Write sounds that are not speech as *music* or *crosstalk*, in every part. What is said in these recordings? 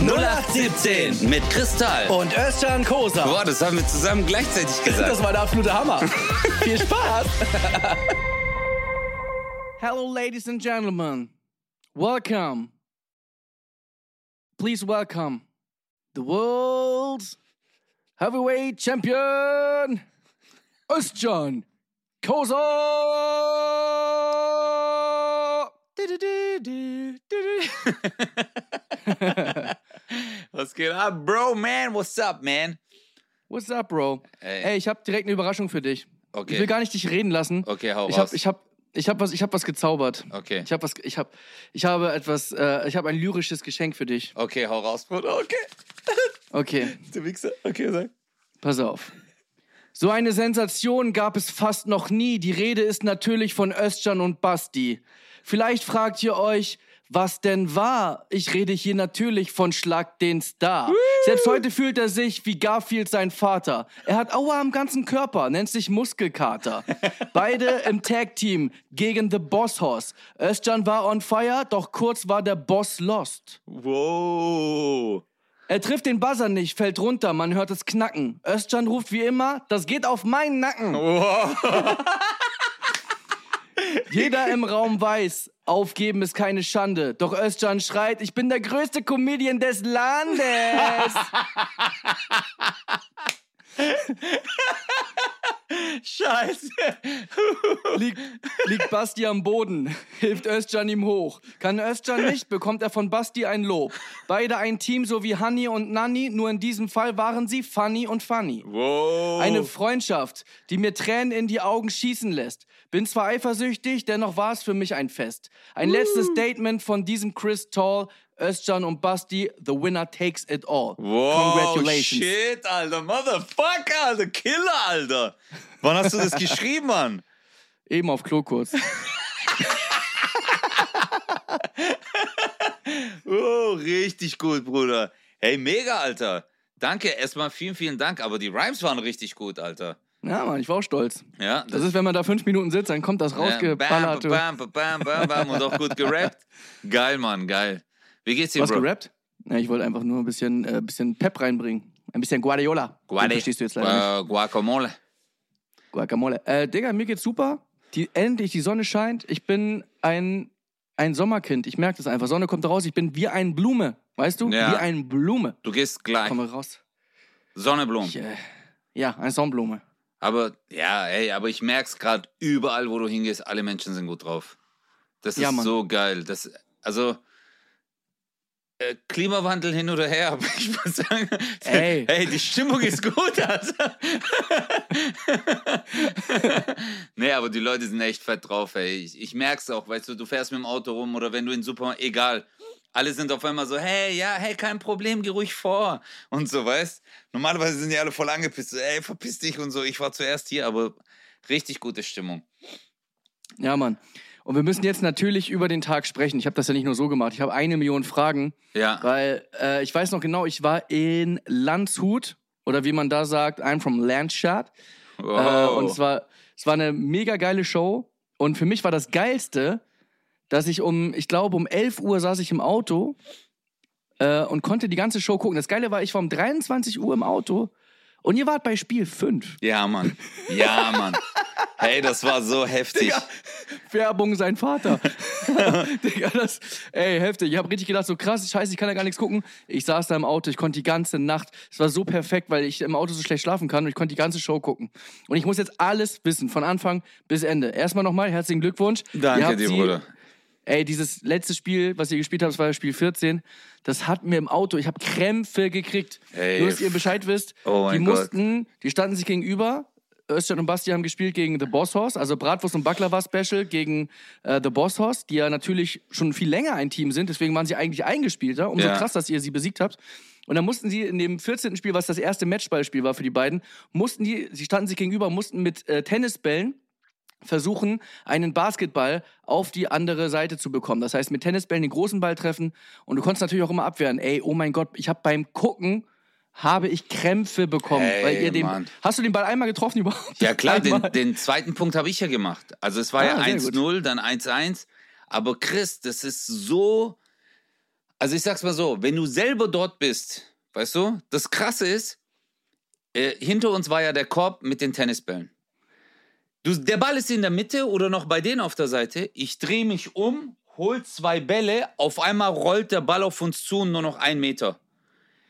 0817 Mit Kristall. und Özcan Kosa. Boah, das haben wir zusammen gleichzeitig gesagt. Das war der absolute Hammer. *laughs* Viel Spaß. Hello, ladies and gentlemen. Welcome. Please welcome the world's heavyweight champion, Özcan Kosa. *laughs* *laughs* Was geht ab, Bro, man? What's up, man? What's up, Bro? Ey. Ey, ich habe direkt eine Überraschung für dich. Okay. Ich will gar nicht dich reden lassen. Okay, hau ich raus. hab, ich hab, ich hab was, ich hab was gezaubert. Okay. Ich hab was, ich hab, ich habe etwas, äh, ich habe ein lyrisches Geschenk für dich. Okay, hau raus, Bruder. Okay. Okay, *laughs* Du Wichser. Okay, sag. pass auf. So eine Sensation gab es fast noch nie. Die Rede ist natürlich von Özcan und Basti. Vielleicht fragt ihr euch, was denn war? Ich rede hier natürlich von Schlag den Star. Selbst heute fühlt er sich wie Garfield sein Vater. Er hat Aua am ganzen Körper, nennt sich Muskelkater. *laughs* Beide im Tag-Team gegen The Boss Horse. Özcan war on fire, doch kurz war der Boss lost. Wow. Er trifft den Buzzer nicht, fällt runter, man hört es knacken. Özcan ruft wie immer, das geht auf meinen Nacken. Wow. *laughs* Jeder im Raum weiß, aufgeben ist keine Schande. Doch Özcan schreit, ich bin der größte Comedian des Landes. *laughs* Scheiße. Liegt, liegt Basti am Boden, hilft Özcan ihm hoch. Kann Özcan nicht, bekommt er von Basti ein Lob. Beide ein Team, so wie Hanni und Nanni, nur in diesem Fall waren sie Funny und Funny. Wow. Eine Freundschaft, die mir Tränen in die Augen schießen lässt. Bin zwar eifersüchtig, dennoch war es für mich ein Fest. Ein letztes Statement von diesem Chris Tall, Özcan und Basti. The winner takes it all. Wow, Congratulations. shit, Alter. Motherfucker, Alter. Killer, Alter. Wann hast du das geschrieben, Mann? Eben auf Klo kurz. *laughs* Oh, richtig gut, Bruder. Hey, mega, Alter. Danke, erstmal vielen, vielen Dank. Aber die Rhymes waren richtig gut, Alter. Ja, Mann, ich war auch stolz. Ja, Das ist, wenn man da fünf Minuten sitzt, dann kommt das ja, rausgeballert. du. bam, bam, bam, bam, bam und auch gut gerappt. Geil, Mann, geil. Wie geht's dir, Was Bro? gerappt? Ja, ich wollte einfach nur ein bisschen, äh, bisschen Pep reinbringen. Ein bisschen Guardiola. Guade. verstehst du jetzt leider nicht. Gu- Guacamole. Guacamole. Äh, Digga, mir geht's super. Die, endlich, die Sonne scheint. Ich bin ein, ein Sommerkind. Ich merke das einfach. Sonne kommt raus. Ich bin wie ein Blume. Weißt du? Ja. Wie ein Blume. Du gehst gleich. Komme raus. Sonnenblumen. Ich, äh, ja, eine Sonnenblume. Aber, ja, ey, aber ich merk's gerade überall, wo du hingehst, alle Menschen sind gut drauf. Das ist Ja, so geil. Das, also, äh, Klimawandel hin oder her, *laughs* aber ich muss sagen, Ey. *laughs* hey, die Stimmung ist gut, Alter. *laughs* nee, aber die Leute sind echt fett drauf, ey. Ich, ich merk's auch, weißt du, du fährst mit dem Auto rum oder wenn du in Supermarkt, egal. Alle sind auf einmal so, hey, ja, hey, kein Problem, geh ruhig vor. Und so, weißt Normalerweise sind die alle voll angepisst, so, ey, verpiss dich und so. Ich war zuerst hier, aber richtig gute Stimmung. Ja, Mann. Und wir müssen jetzt natürlich über den Tag sprechen. Ich habe das ja nicht nur so gemacht. Ich habe eine Million Fragen, Ja. weil äh, ich weiß noch genau, ich war in Landshut oder wie man da sagt, I'm from Landshut. Äh, Wow. und es war, es war eine mega geile Show. Und für mich war das Geilste, dass ich um, ich glaube, um 11 Uhr saß ich im Auto äh, und konnte die ganze Show gucken. Das Geile war, ich war um 23 Uhr im Auto und ihr wart bei Spiel 5. ja, Mann. Ja, Mann. Hey, das war so heftig. Werbung sein Vater. *laughs* Digga, das, ey, heftig. Ich habe richtig gedacht, so krass, scheiße, ich kann ja gar nichts gucken. Ich saß da im Auto, ich konnte die ganze Nacht, es war so perfekt, weil ich im Auto so schlecht schlafen kann und ich konnte die ganze Show gucken. Und ich muss jetzt alles wissen, von Anfang bis Ende. Erstmal nochmal, herzlichen Glückwunsch. Danke dir, Bruder. Ey, dieses letzte Spiel, was ihr gespielt habt, das war Spiel 14, das hat mir im Auto, ich habe Krämpfe gekriegt. Ey, Nur, dass ihr Bescheid wisst, Oh die mein Gott. mussten, die standen sich gegenüber. Özcan und Basti haben gespielt gegen The Boss Horse, also Bratwurst und Baklava Special gegen äh, The Boss Horse, die ja natürlich schon viel länger ein Team sind, deswegen waren sie eigentlich eingespielter. Umso Ja. krass, dass ihr sie besiegt habt. Und dann mussten sie in dem 14. Spiel, was das erste Matchballspiel war für die beiden, mussten die, sie standen sich gegenüber, mussten mit äh, Tennisbällen versuchen, einen Basketball auf die andere Seite zu bekommen. Das heißt, mit Tennisbällen den großen Ball treffen und du konntest natürlich auch immer abwehren. Ey, oh mein Gott, ich habe beim Gucken habe ich Krämpfe bekommen, Ey, weil ihr den. Hast du den Ball einmal getroffen überhaupt? Ja klar, den, den zweiten Punkt habe ich ja gemacht. Also es war Ah, ja sehr gut. 1-0, dann 1-1. Aber Chris, das ist so... Also ich sag's mal so, wenn du selber dort bist, weißt du, das Krasse ist, äh, hinter uns war ja der Korb mit den Tennisbällen. Du, der Ball ist in der Mitte oder noch bei denen auf der Seite. Ich drehe mich um, hol zwei Bälle, auf einmal rollt der Ball auf uns zu und nur noch ein Meter.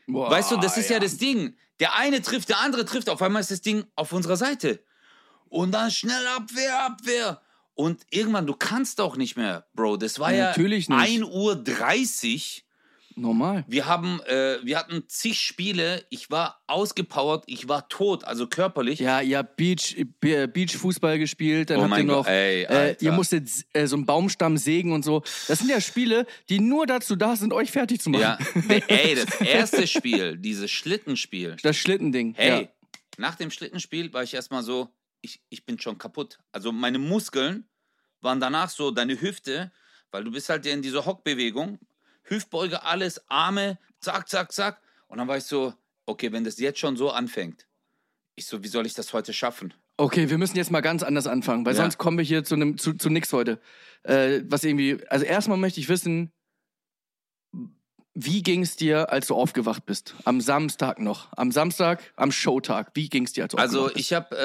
Boah, Weißt du, das ist ja. das Ding. Der eine trifft, der andere trifft. Auf einmal ist das Ding auf unserer Seite. Und dann schnell Abwehr, Abwehr. Und irgendwann, du kannst auch nicht mehr, Bro. Das war ja, Natürlich nicht. 1 Uhr 30. Normal. Wir haben, äh, wir hatten zig Spiele. Ich war ausgepowert, ich war tot, also körperlich. Ja, ihr habt Beach, äh, Beachfußball gespielt, dann Oh habt ihr noch, Gott, ey, äh, ihr musstet äh, so einen Baumstamm sägen und so. Das sind ja Spiele, die nur dazu da sind, euch fertig zu machen. Ja, *laughs* ey, das erste Spiel, dieses Schlittenspiel. Das Schlittending. Hey, Ja. nach dem Schlittenspiel war ich erstmal so, ich, ich bin schon kaputt. Also meine Muskeln waren danach so, deine Hüfte, weil du bist halt in dieser Hockbewegung, Hüftbeuge, alles, Arme, zack, zack, zack. Und dann war ich so, okay, wenn das jetzt schon so anfängt, ich so, wie soll ich das heute schaffen? Okay, wir müssen jetzt mal ganz anders anfangen, weil Ja. sonst kommen wir hier zu, einem, zu, zu nix heute. Äh, was irgendwie, also erstmal möchte ich wissen, wie ging es dir, als du aufgewacht bist? Am Samstag noch. Am Samstag, am Showtag. Wie ging es dir, als du Also aufgewacht bist? ich habe,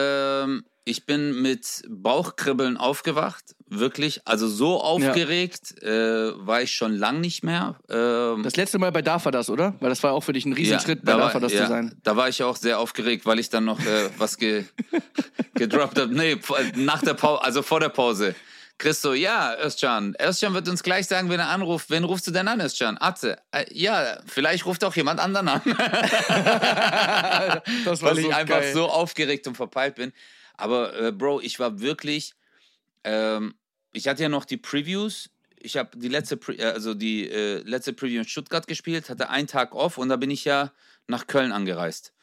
ähm, ich bin mit Bauchkribbeln aufgewacht, wirklich. Also so aufgeregt äh, war ich schon lang nicht mehr. Ähm, Das letzte Mal bei DAFA das, oder? Weil das war auch für dich ein Riesenschritt, bei da DAFA das ja, zu sein. Da war ich auch sehr aufgeregt, weil ich dann noch äh, was ge *laughs* gedroppt habe. Nee, nach der Pause, also vor der Pause. Christo, ja, Özcan. Özcan wird uns gleich sagen, wenn er anruft. Wen rufst du denn an, Özcan? Atze. Äh, ja, vielleicht ruft auch jemand anderen an. *laughs* Das weil ich einfach so aufgeregt und verpeilt bin. Aber äh, Bro, ich war wirklich. Ähm, ich hatte ja noch die Previews. Ich habe die letzte, Pre äh, also die äh, letzte Preview in Stuttgart gespielt, hatte einen Tag off und da bin ich ja nach Köln angereist.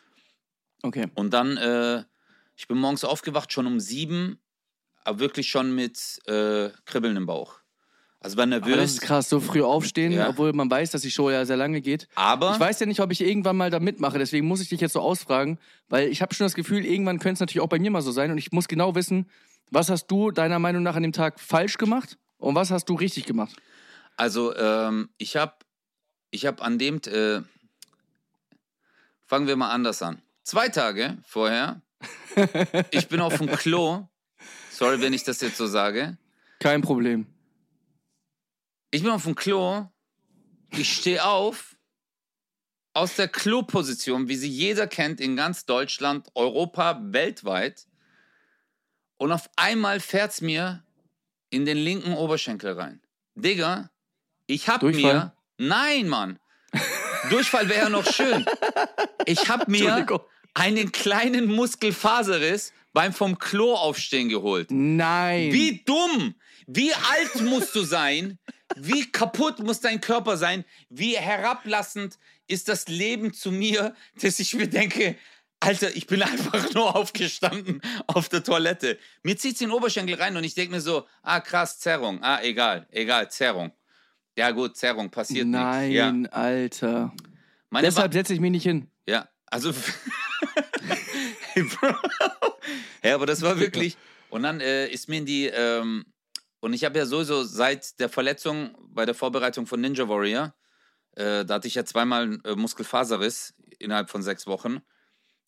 Okay. Und dann, äh, ich bin morgens aufgewacht, schon um sieben, aber wirklich schon mit äh, Kribbeln im Bauch. Also war Aber nervös. das ist krass, so früh aufstehen, Ja. obwohl man weiß, dass die Show ja sehr lange geht. aber Ich weiß ja nicht, ob ich irgendwann mal da mitmache, deswegen muss ich dich jetzt so ausfragen, weil ich habe schon das Gefühl, irgendwann könnte es natürlich auch bei mir mal so sein und ich muss genau wissen, was hast du deiner Meinung nach an dem Tag falsch gemacht und was hast du richtig gemacht? Also, ähm, ich habe ich hab an dem, äh, fangen wir mal anders an. Zwei Tage vorher, *laughs* ich bin auf dem Klo, sorry, wenn ich das jetzt so sage, Kein Problem. ich bin auf dem Klo, ich stehe auf, aus der Kloposition, wie sie jeder kennt in ganz Deutschland, Europa, weltweit, und auf einmal fährt's mir in den linken Oberschenkel rein. Digga, ich hab Durchfall? mir. Nein, Mann. Durchfall wäre ja noch schön. Ich hab mir einen kleinen Muskelfaserriss beim vom Klo aufstehen geholt. Nein. Wie dumm! Wie alt musst du sein? Wie kaputt muss dein Körper sein? Wie herablassend ist das Leben zu mir, dass ich mir denke, Alter, ich bin einfach *laughs* nur aufgestanden auf der Toilette. Mir zieht's den Oberschenkel rein und ich denke mir so, ah krass, Zerrung. Ah, egal, egal, Zerrung. Ja gut, Zerrung, passiert Nein, nichts. Ja. Alter. Meine Deshalb setze ich mich nicht hin. ja, also. *laughs* hey, Bro. Ja, aber das war wirklich. Und dann äh, ist mir in die. Ähm, und ich habe ja sowieso seit der Verletzung bei der Vorbereitung von Ninja Warrior, äh, da hatte ich ja zweimal äh, Muskelfaserriss innerhalb von sechs Wochen,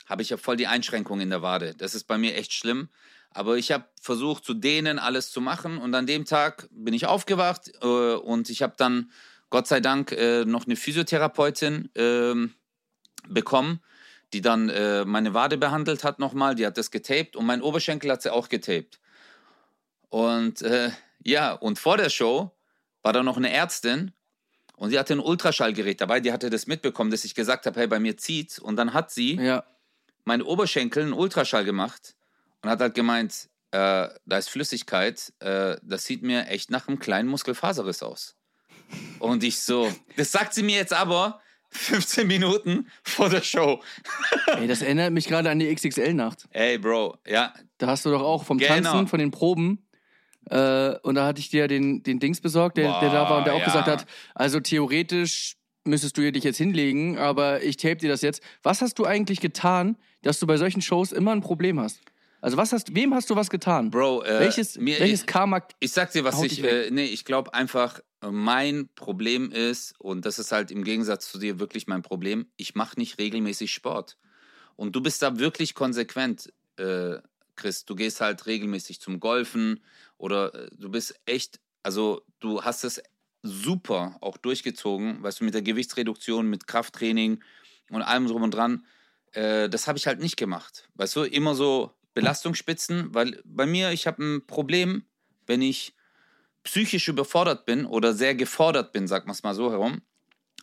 habe ich ja voll die Einschränkung in der Wade. Das ist bei mir echt schlimm. Aber ich habe versucht, zu dehnen, alles zu machen. Und an dem Tag bin ich aufgewacht äh, und ich habe dann, Gott sei Dank, äh, noch eine Physiotherapeutin ähm, bekommen, die dann äh, meine Wade behandelt hat nochmal. Die hat das getaped und mein Oberschenkel hat sie auch getaped. Und äh, ja, und vor der Show war da noch eine Ärztin und die hatte ein Ultraschallgerät dabei. Die hatte das mitbekommen, dass ich gesagt habe, hey, bei mir zieht's. Und dann hat sie Ja. meine Oberschenkel einen Ultraschall gemacht und hat halt gemeint, äh, da ist Flüssigkeit, äh, das sieht mir echt nach einem kleinen Muskelfaserriss aus. Und ich so, das sagt sie mir jetzt aber 15 Minuten vor der Show. Ey, das erinnert mich gerade an die XXL-Nacht. Ey, Bro, ja, Da hast du doch auch vom Genau. Tanzen, von den Proben. Äh, und da hatte ich dir den, den Dings besorgt, der, der da war und der auch Boah, gesagt ja. hat, also theoretisch müsstest du dich jetzt hinlegen, aber ich tape dir das jetzt. Was hast du eigentlich getan, dass du bei solchen Shows immer ein Problem hast? Also was hast, wem hast du was getan? Bro, äh, welches, mir, welches ich, Karma? ich sag dir, was ich, äh, nee, ich glaube einfach, mein Problem ist, und das ist halt im Gegensatz zu dir wirklich mein Problem, ich mache nicht regelmäßig Sport. Und du bist da wirklich konsequent, äh, Chris. Du gehst halt regelmäßig zum Golfen oder äh, du bist echt, also du hast es super auch durchgezogen, weißt du, mit der Gewichtsreduktion, mit Krafttraining und allem drum und dran. Äh, das habe ich halt nicht gemacht. Weißt du, immer so Belastungsspitzen, weil bei mir, ich habe ein Problem, wenn ich psychisch überfordert bin oder sehr gefordert bin, sagt man es mal so herum,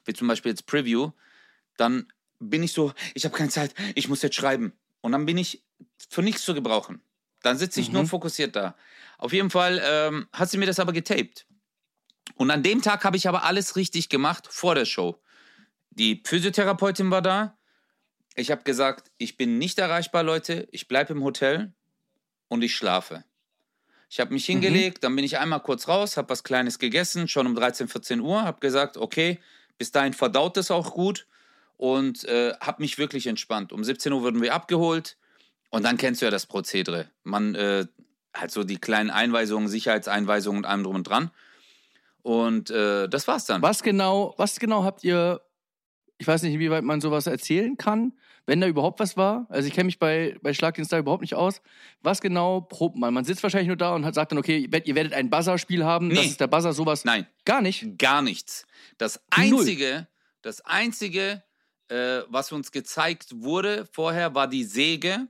wie zum Beispiel jetzt Preview, dann bin ich so, ich habe keine Zeit, ich muss jetzt schreiben. Und dann bin ich für nichts zu gebrauchen. Dann sitze ich mhm. nur fokussiert da. Auf jeden Fall ähm, hat sie mir das aber getaped. Und an dem Tag habe ich aber alles richtig gemacht vor der Show. Die Physiotherapeutin war da. Ich habe gesagt, ich bin nicht erreichbar, Leute. Ich bleibe im Hotel und ich schlafe. Ich habe mich mhm. hingelegt, mhm. dann bin ich einmal kurz raus, habe was Kleines gegessen, schon um 13, 14 Uhr, habe gesagt, okay, bis dahin verdaut es auch gut und äh, habe mich wirklich entspannt. Um 17 Uhr wurden wir abgeholt und dann kennst du ja das Prozedere. Man äh, halt so die kleinen Einweisungen, Sicherheitseinweisungen und allem drum und dran. Und äh, das war's dann. Was genau, was genau habt ihr, ich weiß nicht, inwieweit man sowas erzählen kann, wenn da überhaupt was war. Also ich kenne mich bei, bei Schlag den Star überhaupt nicht aus. Was genau probt man? Man sitzt wahrscheinlich nur da und hat, sagt dann, okay, ihr werdet ein Buzzer-Spiel haben. Nee. Das ist der Buzzer, sowas. Nein. Gar nicht? Gar nichts. Das Einzige, Null. das Einzige, äh, was uns gezeigt wurde vorher, war die Säge.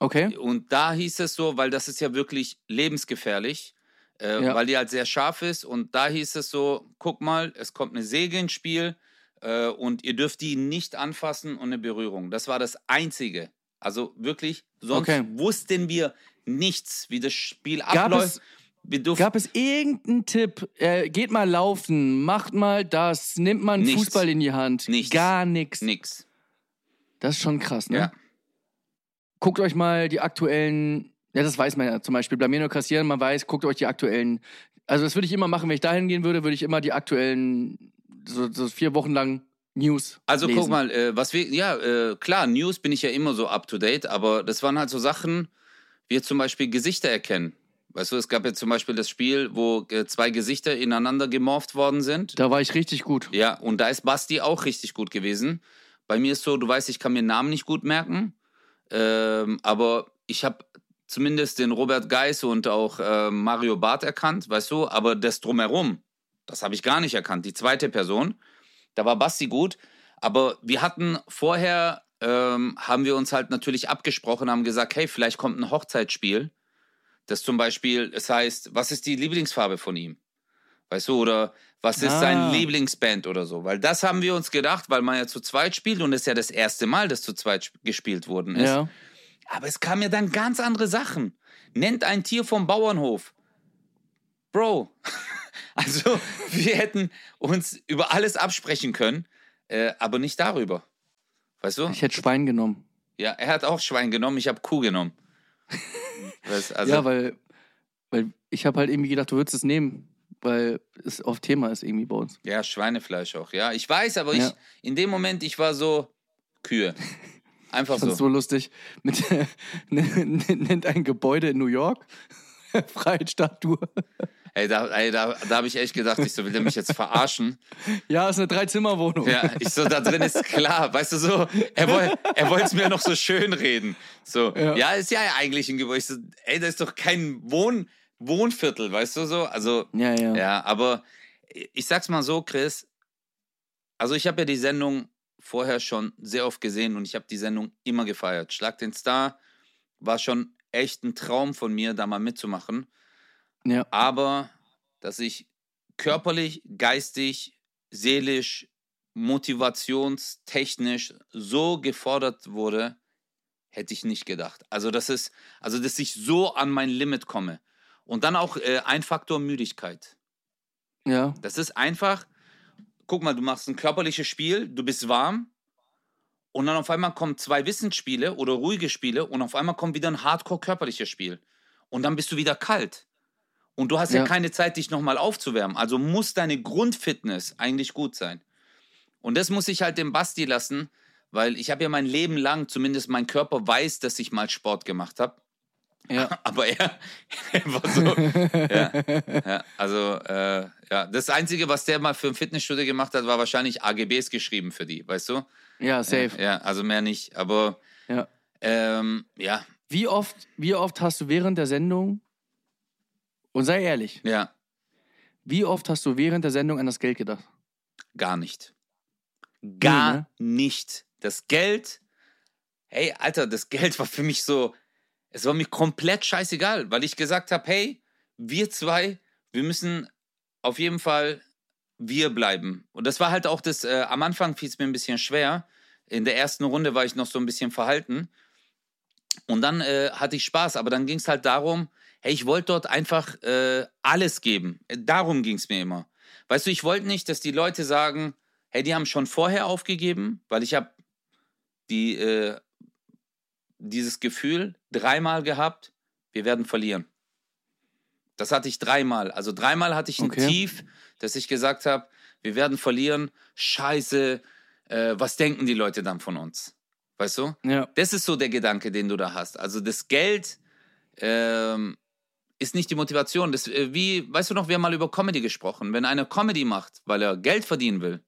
Okay. Und da hieß es so, weil das ist ja wirklich lebensgefährlich, äh, ja. weil die halt sehr scharf ist. Und da hieß es so, guck mal, es kommt eine Säge ins Spiel äh, und ihr dürft die nicht anfassen und eine Berührung. Das war das Einzige. Also wirklich, sonst okay. wussten wir nichts, wie das Spiel abläuft. Gab es irgendeinen Tipp? Äh, geht mal laufen, macht mal das, nimmt mal einen nichts. Fußball in die Hand. Nichts. Gar nichts. Nix. Das ist schon krass, ne? Ja. Guckt euch mal die aktuellen, ja, das weiß man ja zum Beispiel, bei mir nur kassieren, man weiß, guckt euch die aktuellen, also das würde ich immer machen, wenn ich dahin gehen würde, würde ich immer die aktuellen so, so vier Wochen lang News. Also lesen. guck mal, äh, was wir, ja, äh, klar, News bin ich ja immer so up to date, aber das waren halt so Sachen, wie zum Beispiel Gesichter erkennen. Weißt du, es gab ja zum Beispiel das Spiel, wo äh, zwei Gesichter ineinander gemorpht worden sind. Da war ich richtig gut. Ja, und da ist Basti auch richtig gut gewesen. Bei mir ist so, du weißt, ich kann mir Namen nicht gut merken, ähm, aber ich habe zumindest den Robert Geis und auch äh, Mario Barth erkannt, weißt du, aber das drumherum, das habe ich gar nicht erkannt. Die zweite Person, da war Basti gut. Aber wir hatten vorher, ähm, haben wir uns halt natürlich abgesprochen, haben gesagt, hey, vielleicht kommt ein Hochzeitsspiel. Das zum Beispiel, es heißt, was ist die Lieblingsfarbe von ihm? Weißt du, oder was ist ah. sein Lieblingsband oder so? Weil das haben wir uns gedacht, weil man ja zu zweit spielt und es ist ja das erste Mal, dass zu zweit gespielt worden ist. Ja. Aber es kamen ja dann ganz andere Sachen. Nennt ein Tier vom Bauernhof. Bro, *laughs* *laughs* Also wir hätten uns über alles absprechen können, äh, aber nicht darüber. Weißt du? Ich hätte Schwein genommen. Ja, er hat auch Schwein genommen, ich habe Kuh genommen. *laughs* also, ja, weil, weil ich habe halt irgendwie gedacht, du würdest es nehmen, weil es auf Thema ist irgendwie bei uns. Ja, Schweinefleisch auch, ja. Ich weiß, aber ja. ich, in dem Moment, ich war so Kühe. Einfach so. *laughs* Das ist so lustig. Mit, nennt ein Gebäude in New York Freiheitsstatue. Ey, da, ey, da, da habe ich echt gedacht, ich so, will der mich jetzt verarschen? *laughs* Ja, ist eine Dreizimmerwohnung. Ja, ich so, da drin ist klar, weißt du so, er, woll, er wollte es mir noch so schön reden. So, ja. ja, ist ja eigentlich ein Gebäude. Ich so, ey, das ist doch kein Wohn, Wohnviertel, weißt du so? Also, ja, ja. Ja, aber ich sag's mal so, Chris, also ich habe ja die Sendung vorher schon sehr oft gesehen und ich habe die Sendung immer gefeiert. Schlag den Star war schon echt ein Traum von mir, da mal mitzumachen. Ja. Aber dass ich körperlich, geistig, seelisch, motivationstechnisch so gefordert wurde, hätte ich nicht gedacht. Also, das ist, also, dass ich so an mein Limit komme. Und dann auch äh, ein Faktor Müdigkeit. Ja. Das ist einfach, guck mal, du machst ein körperliches Spiel, du bist warm und dann auf einmal kommen zwei Wissensspiele oder ruhige Spiele und auf einmal kommt wieder ein hardcore körperliches Spiel. Und dann bist du wieder kalt. Und du hast ja, ja keine Zeit, dich nochmal aufzuwärmen. Also muss deine Grundfitness eigentlich gut sein. Und das muss ich halt dem Basti lassen, weil ich habe ja mein Leben lang, zumindest mein Körper weiß, dass ich mal Sport gemacht habe. Ja. *laughs* Aber er, er war so. ja, *laughs* ja, also, äh, ja. Das Einzige, was der mal für ein Fitnessstudio gemacht hat, war wahrscheinlich AGBs geschrieben für die, weißt du? Ja, safe. Ja, also mehr nicht. Aber, Ja. ähm, ja, Wie oft, wie oft hast du während der Sendung, und sei ehrlich, ja, wie oft hast du während der Sendung an das Geld gedacht? gar nicht. Gar ne? nicht. Das Geld, hey, Alter, das Geld war für mich so, es war mir komplett scheißegal, weil ich gesagt habe, hey, wir zwei, wir müssen auf jeden Fall wir bleiben. Und das war halt auch das, äh, am Anfang fiel es mir ein bisschen schwer. In der ersten Runde war ich noch so ein bisschen verhalten. Und dann äh, hatte ich Spaß, aber dann ging es halt darum, hey, ich wollte dort einfach äh, alles geben. Darum ging es mir immer. Weißt du, ich wollte nicht, dass die Leute sagen, hey, die haben schon vorher aufgegeben, weil ich habe die, äh, dieses Gefühl dreimal gehabt, wir werden verlieren. Das hatte ich dreimal. Also dreimal hatte ich ein Okay. Tief, dass ich gesagt habe, wir werden verlieren. Scheiße, äh, was denken die Leute dann von uns? Weißt du? Ja. Das ist so der Gedanke, den du da hast. Also das Geld ähm, ist nicht die Motivation. Das, äh, wie, weißt du noch, wir haben mal über Comedy gesprochen. Wenn einer Comedy macht, weil er Geld verdienen will,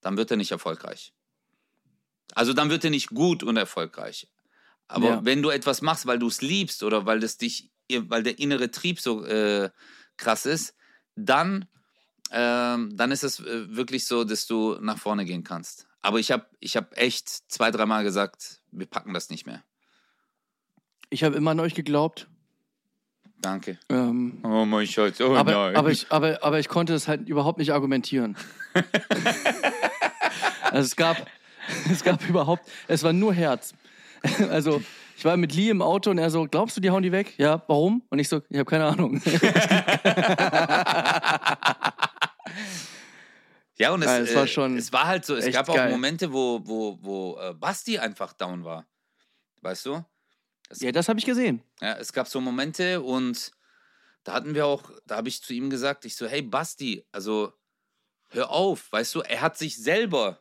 dann wird er nicht erfolgreich. Also dann wird er nicht gut und erfolgreich. Aber Ja. wenn du etwas machst, weil du es liebst oder weil das dich, weil der innere Trieb so äh, krass ist, dann, ähm, dann ist es äh, wirklich so, dass du nach vorne gehen kannst. Aber ich habe ich hab echt zwei, dreimal gesagt, wir packen das nicht mehr. Ich habe immer an euch geglaubt. Danke. Ähm, Oh mein Schatz, oh aber, aber, ich, aber, aber ich konnte es halt überhaupt nicht argumentieren. *laughs* also es gab, *laughs* es gab überhaupt, es war nur Herz. *laughs* Also ich war mit Lee im Auto und er so, glaubst du, die hauen die weg? Ja, warum? Und ich so, ich habe keine Ahnung. Ja, und es, Ja, es war äh, schon es war halt so, es gab auch geil. Momente, wo, wo, wo äh, Basti einfach down war. Weißt du? Ja, das habe ich gesehen. Ja, es gab so Momente und da hatten wir auch, da habe ich zu ihm gesagt, ich so, hey Basti, also hör auf, weißt du, er hat sich selber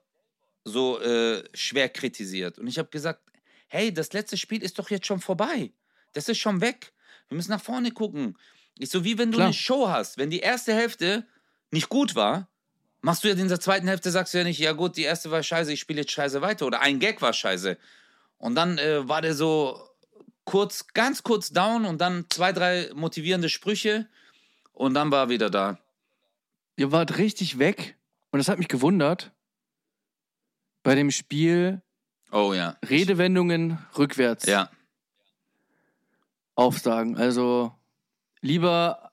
so äh, schwer kritisiert. Und ich habe gesagt, hey, das letzte Spiel ist doch jetzt schon vorbei. Das ist schon weg. Wir müssen nach vorne gucken. Ich so, wie wenn du Klar. eine Show hast. Wenn die erste Hälfte nicht gut war, machst du ja in der zweiten Hälfte, sagst du ja nicht, ja gut, die erste war scheiße, ich spiele jetzt scheiße weiter. Oder ein Gag war scheiße. Und dann äh, war der so kurz, ganz kurz down und dann zwei, drei motivierende Sprüche und dann war er wieder da. Ihr wart richtig weg und das hat mich gewundert. Bei dem Spiel Oh ja. Redewendungen rückwärts Ja. aufsagen. Also lieber,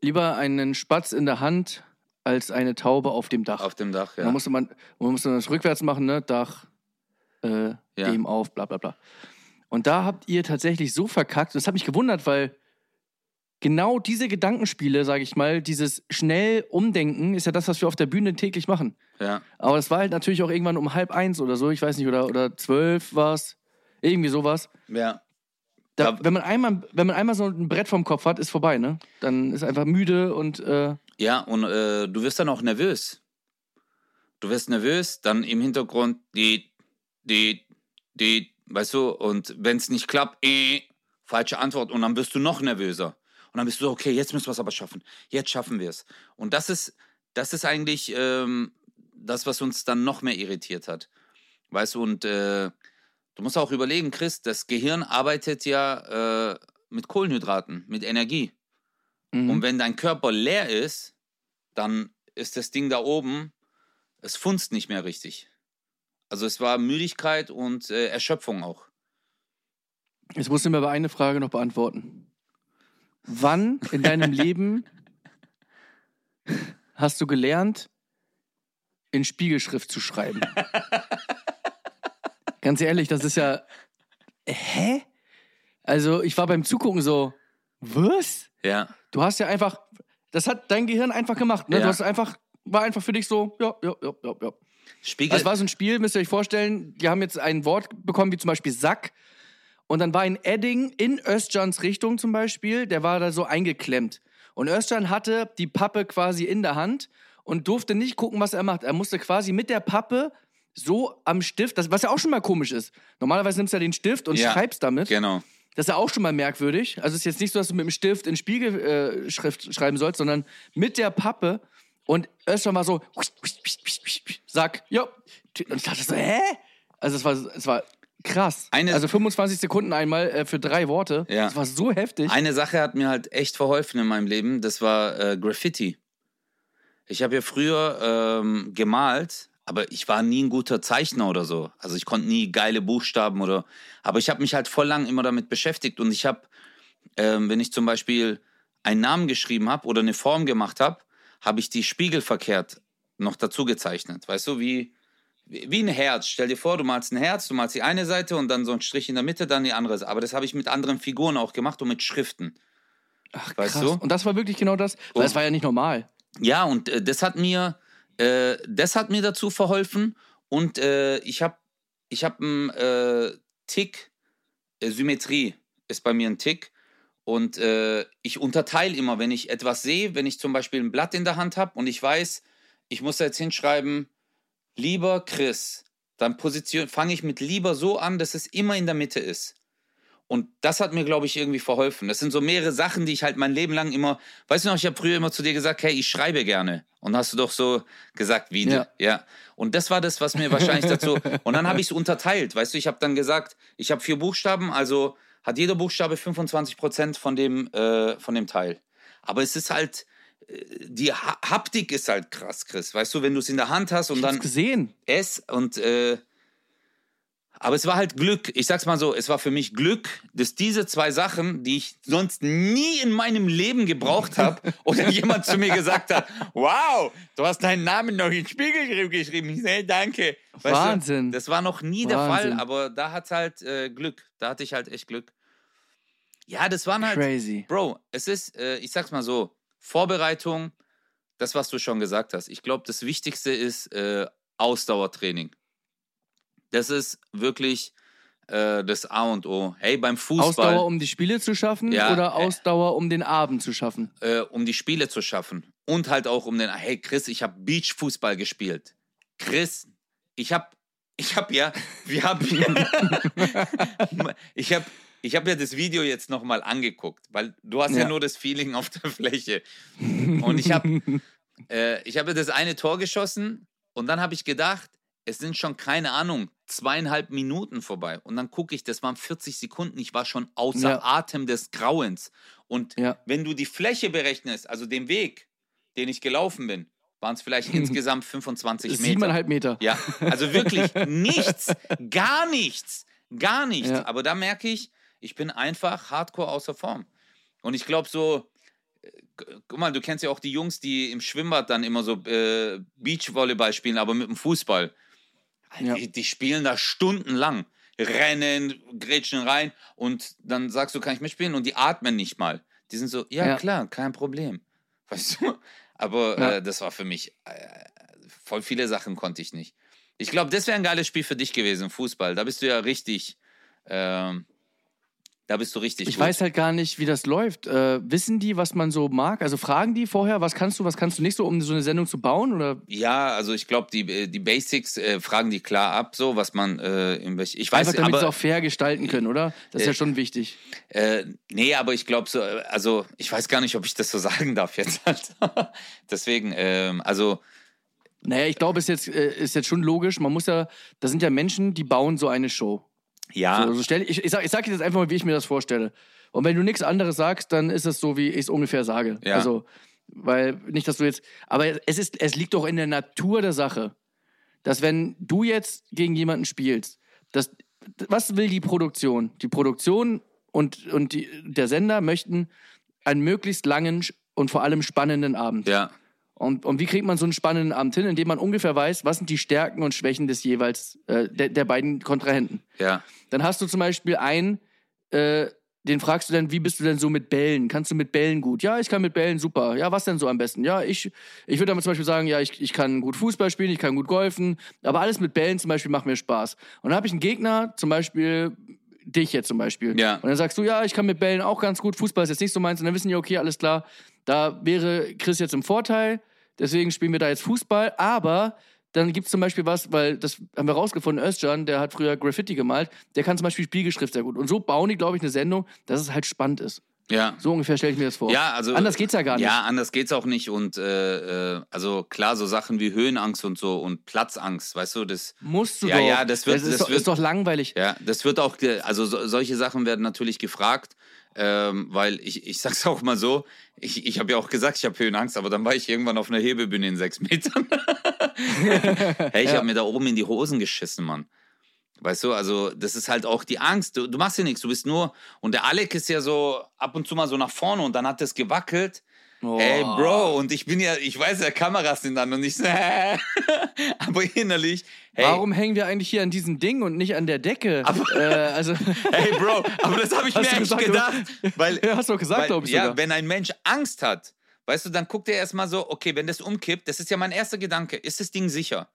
lieber einen Spatz in der Hand als eine Taube auf dem Dach. Auf dem Dach, Da ja. musste man, man musste das rückwärts machen, ne? Dach, äh, Ja. dem auf, bla bla bla. Und da habt ihr tatsächlich so verkackt. Das hat mich gewundert, weil genau diese Gedankenspiele, sage ich mal, dieses schnell Umdenken, ist ja das, was wir auf der Bühne täglich machen. Ja. Aber es war halt natürlich auch irgendwann um halb eins oder so, ich weiß nicht, oder, oder zwölf war es. Irgendwie sowas. Ja. Da- wenn, man einmal, wenn man einmal so ein Brett vom Kopf hat, ist vorbei, ne? Dann ist einfach müde und äh, Ja, und äh, du wirst dann auch nervös. Du wirst nervös, dann im Hintergrund die, die, die, weißt du, und wenn es nicht klappt, äh, falsche Antwort und dann wirst du noch nervöser. Und dann bist du so, okay, jetzt müssen wir es aber schaffen. Jetzt schaffen wir es. Und das ist, das ist eigentlich ähm, das, was uns dann noch mehr irritiert hat. Weißt du, und äh, du musst auch überlegen, Chris, das Gehirn arbeitet ja äh, mit Kohlenhydraten, mit Energie. mhm. Und wenn dein Körper leer ist, dann ist das Ding da oben, es funzt nicht mehr richtig. Also es war Müdigkeit und äh, Erschöpfung auch. Jetzt musst du mir aber eine Frage noch beantworten. Wann in deinem Leben hast du gelernt, in Spiegelschrift zu schreiben? Ganz ehrlich, das ist ja. Hä? Also, ich war beim Zugucken so, was? Ja, Du hast ja einfach. Das hat dein Gehirn einfach gemacht, ne? Ja. Du hast einfach. War einfach für dich so, ja, ja, ja, ja, ja. Spiegel. Das war so ein Spiel, müsst ihr euch vorstellen, die haben jetzt ein Wort bekommen, wie zum Beispiel Sack. Und dann war ein Edding in Özcans Richtung zum Beispiel, der war da so eingeklemmt. Und Özcan hatte die Pappe quasi in der Hand und durfte nicht gucken, was er macht. Er musste quasi mit der Pappe so am Stift, das, was ja auch schon mal komisch ist. Normalerweise nimmst du ja den Stift und Ja, schreibst damit. genau. Das ist ja auch schon mal merkwürdig. Also es ist jetzt nicht so, dass du mit dem Stift in Spiegelschrift äh, schreiben sollst, sondern mit der Pappe. Und Özcan war so, sag, jo. Und ich dachte so, hä? Also es war, es war krass. Eine- also 25 Sekunden einmal äh, für drei Worte. Ja. Das war so heftig. Eine Sache hat mir halt echt verholfen in meinem Leben, das war äh, Graffiti. Ich habe ja früher ähm, gemalt, aber ich war nie ein guter Zeichner oder so. Also ich konnte nie geile Buchstaben oder. Aber ich habe mich halt voll lang immer damit beschäftigt und ich habe, ähm, wenn ich zum Beispiel einen Namen geschrieben habe oder eine Form gemacht habe, habe ich die spiegelverkehrt noch dazu gezeichnet. Weißt du, wie, wie ein Herz. Stell dir vor, du malst ein Herz, du malst die eine Seite und dann so ein Strich in der Mitte, dann die andere Seite. Aber das habe ich mit anderen Figuren auch gemacht und mit Schriften. Ach, weißt krass. du? Und das war wirklich genau das, weil es war ja nicht normal. Ja, und äh, das hat mir, äh, das hat mir dazu verholfen. Und äh, ich habe, ich habe einen äh, Tick, äh, Symmetrie ist bei mir ein Tick. Und äh, ich unterteile immer, wenn ich etwas sehe, wenn ich zum Beispiel ein Blatt in der Hand habe und ich weiß, ich muss da jetzt hinschreiben, lieber Chris, dann position fange ich mit lieber so an, dass es immer in der Mitte ist. Und das hat mir, glaube ich, irgendwie verholfen. Das sind so mehrere Sachen, die ich halt mein Leben lang immer. Weißt du noch, ich habe früher immer zu dir gesagt, hey, ich schreibe gerne. Und hast du doch so gesagt, wie Ja. Ja. Und das war das, was mir wahrscheinlich dazu. *laughs* Und dann habe ich es unterteilt. Weißt du, ich habe dann gesagt, ich habe vier Buchstaben, also hat jeder Buchstabe 25 Prozent von dem, äh, von dem Teil. Aber es ist halt. äh, Die ha Haptik ist halt krass, Chris. Weißt du, wenn du es in der Hand hast und Ich dann gesehen. es und äh, aber es war halt Glück. Ich sag's mal so, es war für mich Glück, dass diese zwei Sachen, die ich sonst nie in meinem Leben gebraucht habe, *laughs* oder jemand zu mir gesagt hat, wow, du hast deinen Namen noch in den Spiegel geschrieben. Ich sage, danke. Weißt Wahnsinn. Du, das war noch nie der Fall, Wahnsinn. aber da hat's halt äh, Glück. Da hatte ich halt echt Glück. Ja, das waren halt Crazy. Bro, es ist, äh, ich sag's mal so, Vorbereitung, das, was du schon gesagt hast. Ich glaube, das Wichtigste ist äh, Ausdauertraining. Das ist wirklich äh, das A und O. Hey, beim Fußball, Ausdauer, um die Spiele zu schaffen Ja, oder äh, Ausdauer, um den Abend zu schaffen? äh, um die Spiele zu schaffen. Und halt auch um den, hey Chris, ich habe Beachfußball gespielt. Chris, ich habe, ich habe ja, wir haben *laughs* ich habe ich habe ja das Video jetzt nochmal angeguckt, weil du hast ja. Ja. nur das Feeling auf der Fläche. Und ich habe *laughs* äh, ich habe das eine Tor geschossen und dann habe ich gedacht, es sind schon, keine Ahnung, zweieinhalb Minuten vorbei. Und dann gucke ich, das waren 40 Sekunden, ich war schon außer Ja. Atem des Grauens. Und Ja. wenn du die Fläche berechnest, also den Weg, den ich gelaufen bin, waren es vielleicht *laughs* insgesamt 25 Meter. Siebeneinhalb Meter. Ja, also wirklich *laughs* nichts, gar nichts, gar nichts. Ja. Aber da merke ich, ich bin einfach hardcore außer Form. Und ich glaube so, äh, gu- guck mal, du kennst ja auch die Jungs, die im Schwimmbad dann immer so äh, Beachvolleyball spielen, aber mit dem Fußball. Ja. Die, die spielen da stundenlang. Rennen, grätschen rein und dann sagst du, kann ich mitspielen? Und die atmen nicht mal. Die sind so, ja, Ja. klar, kein Problem. *laughs* Weißt du? Aber Ja. äh, das war für mich, äh, voll viele Sachen konnte ich nicht. Ich glaube, das wäre ein geiles Spiel für dich gewesen, Fußball. Da bist du ja richtig, ähm, da bist du richtig Ich gut. weiß halt gar nicht, wie das läuft. Äh, wissen die, was man so mag? Also fragen die vorher, was kannst du, was kannst du nicht so, um so eine Sendung zu bauen? Oder Ja, also ich glaube, die, äh, die Basics äh, fragen die klar ab, so was man äh, in welch, ich weiß, einfach damit sie aber auch fair gestalten können, oder? Das ist ja Äh, schon wichtig. äh, nee, aber ich glaube so, also ich weiß gar nicht, ob ich das so *laughs* sagen darf jetzt. Halt. *laughs* Deswegen, ähm, also Naja, ich glaube, es ist jetzt, ist jetzt schon logisch. Man muss ja, da sind ja Menschen, die bauen so eine Show. Ja, So, so stell, ich, ich, sag, ich sag dir jetzt einfach mal, wie ich mir das vorstelle. Und wenn du nichts anderes sagst, dann ist es so, wie ich es ungefähr sage. Ja. Also, weil nicht, dass du jetzt. Aber es, ist, es liegt doch in der Natur der Sache, dass wenn du jetzt gegen jemanden spielst, das, was will die Produktion? Die Produktion und, und die, der Sender möchten einen möglichst langen und vor allem spannenden Abend. ja, Und, und wie kriegt man so einen spannenden Abend hin, indem man ungefähr weiß, was sind die Stärken und Schwächen des jeweils äh, der, der beiden Kontrahenten? ja, Dann hast du zum Beispiel einen, äh, den fragst du dann, wie bist du denn so mit Bällen? Kannst du mit Bällen gut? Ja, ich kann mit Bällen super. Ja, was denn so am besten? Ja, ich, ich würde damit zum Beispiel sagen, ja, ich, ich kann gut Fußball spielen, ich kann gut golfen, aber alles mit Bällen zum Beispiel macht mir Spaß. Und dann habe ich einen Gegner, zum Beispiel dich jetzt zum Beispiel. Ja. Und dann sagst du, ja, ich kann mit Bällen auch ganz gut, Fußball ist jetzt nicht so meins. Und dann wissen die, okay, alles klar, da wäre Chris jetzt im Vorteil, deswegen spielen wir da jetzt Fußball, aber dann gibt es zum Beispiel was, weil das haben wir rausgefunden, Özcan, der hat früher Graffiti gemalt, der kann zum Beispiel Spiegelschrift sehr gut. Und so bauen die, glaube ich, eine Sendung, dass es halt spannend ist. Ja. So ungefähr stelle ich mir das vor. Ja, also. Anders geht's ja gar nicht. Ja, anders geht's auch nicht. Und äh, äh, also klar, so Sachen wie Höhenangst und so und Platzangst, weißt du, das. Musst du Ja, doch. ja, das wird- Das ist, das doch, wird- ist doch langweilig. Ja, das wird auch, also so, solche Sachen werden natürlich gefragt, ähm, weil ich, ich sag's *laughs* auch mal so, ich, ich habe ja auch gesagt, ich habe Höhenangst, aber dann war ich irgendwann auf einer Hebebühne in sechs Metern. *laughs* hey, ich Ja. habe mir da oben in die Hosen geschissen, Mann. Weißt du, also das ist halt auch die Angst. Du, du machst ja nichts, du bist nur. Und der Alec ist ja so ab und zu mal so nach vorne und dann hat das gewackelt. Oh. Ey, Bro, und ich bin ja, ich weiß ja, Kameras sind an und ich so, *laughs* aber innerlich, hey, Warum hängen wir eigentlich hier an diesem Ding und nicht an der Decke? Aber- äh, also, *laughs* hey, Bro, aber das habe ich mir echt gesagt, gedacht. Weil, *laughs* ja, hast du doch gesagt, glaube ich ja, sogar. wenn ein Mensch Angst hat, weißt du, dann guckt er erstmal so, okay, wenn das umkippt, das ist ja mein erster Gedanke, ist das Ding sicher?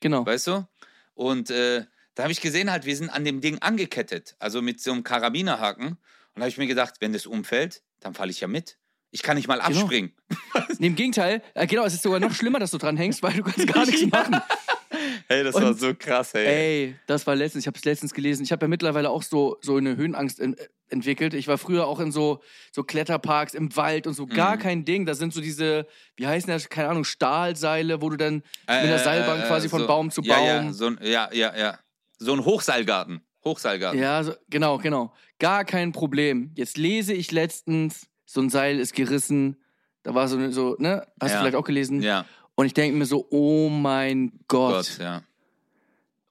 Genau. Weißt du? Und äh, da habe ich gesehen, halt, wir sind an dem Ding angekettet, also mit so einem Karabinerhaken. Und da habe ich mir gedacht, wenn das umfällt, dann falle ich ja mit. Ich kann nicht mal Genau. abspringen. Nee, Im Gegenteil, äh, genau, es ist sogar noch schlimmer, dass du dran hängst, weil du kannst gar nichts *laughs* machen. Hey, das Und- war so krass, ey. Ey, das war letztens, ich habe es letztens gelesen. Ich habe ja mittlerweile auch so, so eine Höhenangst en entwickelt. Ich war früher auch in so, so Kletterparks im Wald und so gar Mhm. kein Ding. Das sind so diese, wie heißen das, keine Ahnung, Stahlseile, wo du dann Äh, mit der äh, Seilbank äh, quasi von so, Baum zu ja, Ja, Baum. so ein, ja, ja, ja. So ein Hochseilgarten. Hochseilgarten. Ja, so, genau, genau. Gar kein Problem. Jetzt lese ich letztens, so ein Seil ist gerissen. Da war so, so ne? Hast Ja. du vielleicht auch gelesen? Ja, Und ich denke mir so, oh mein Gott. Gott, ja.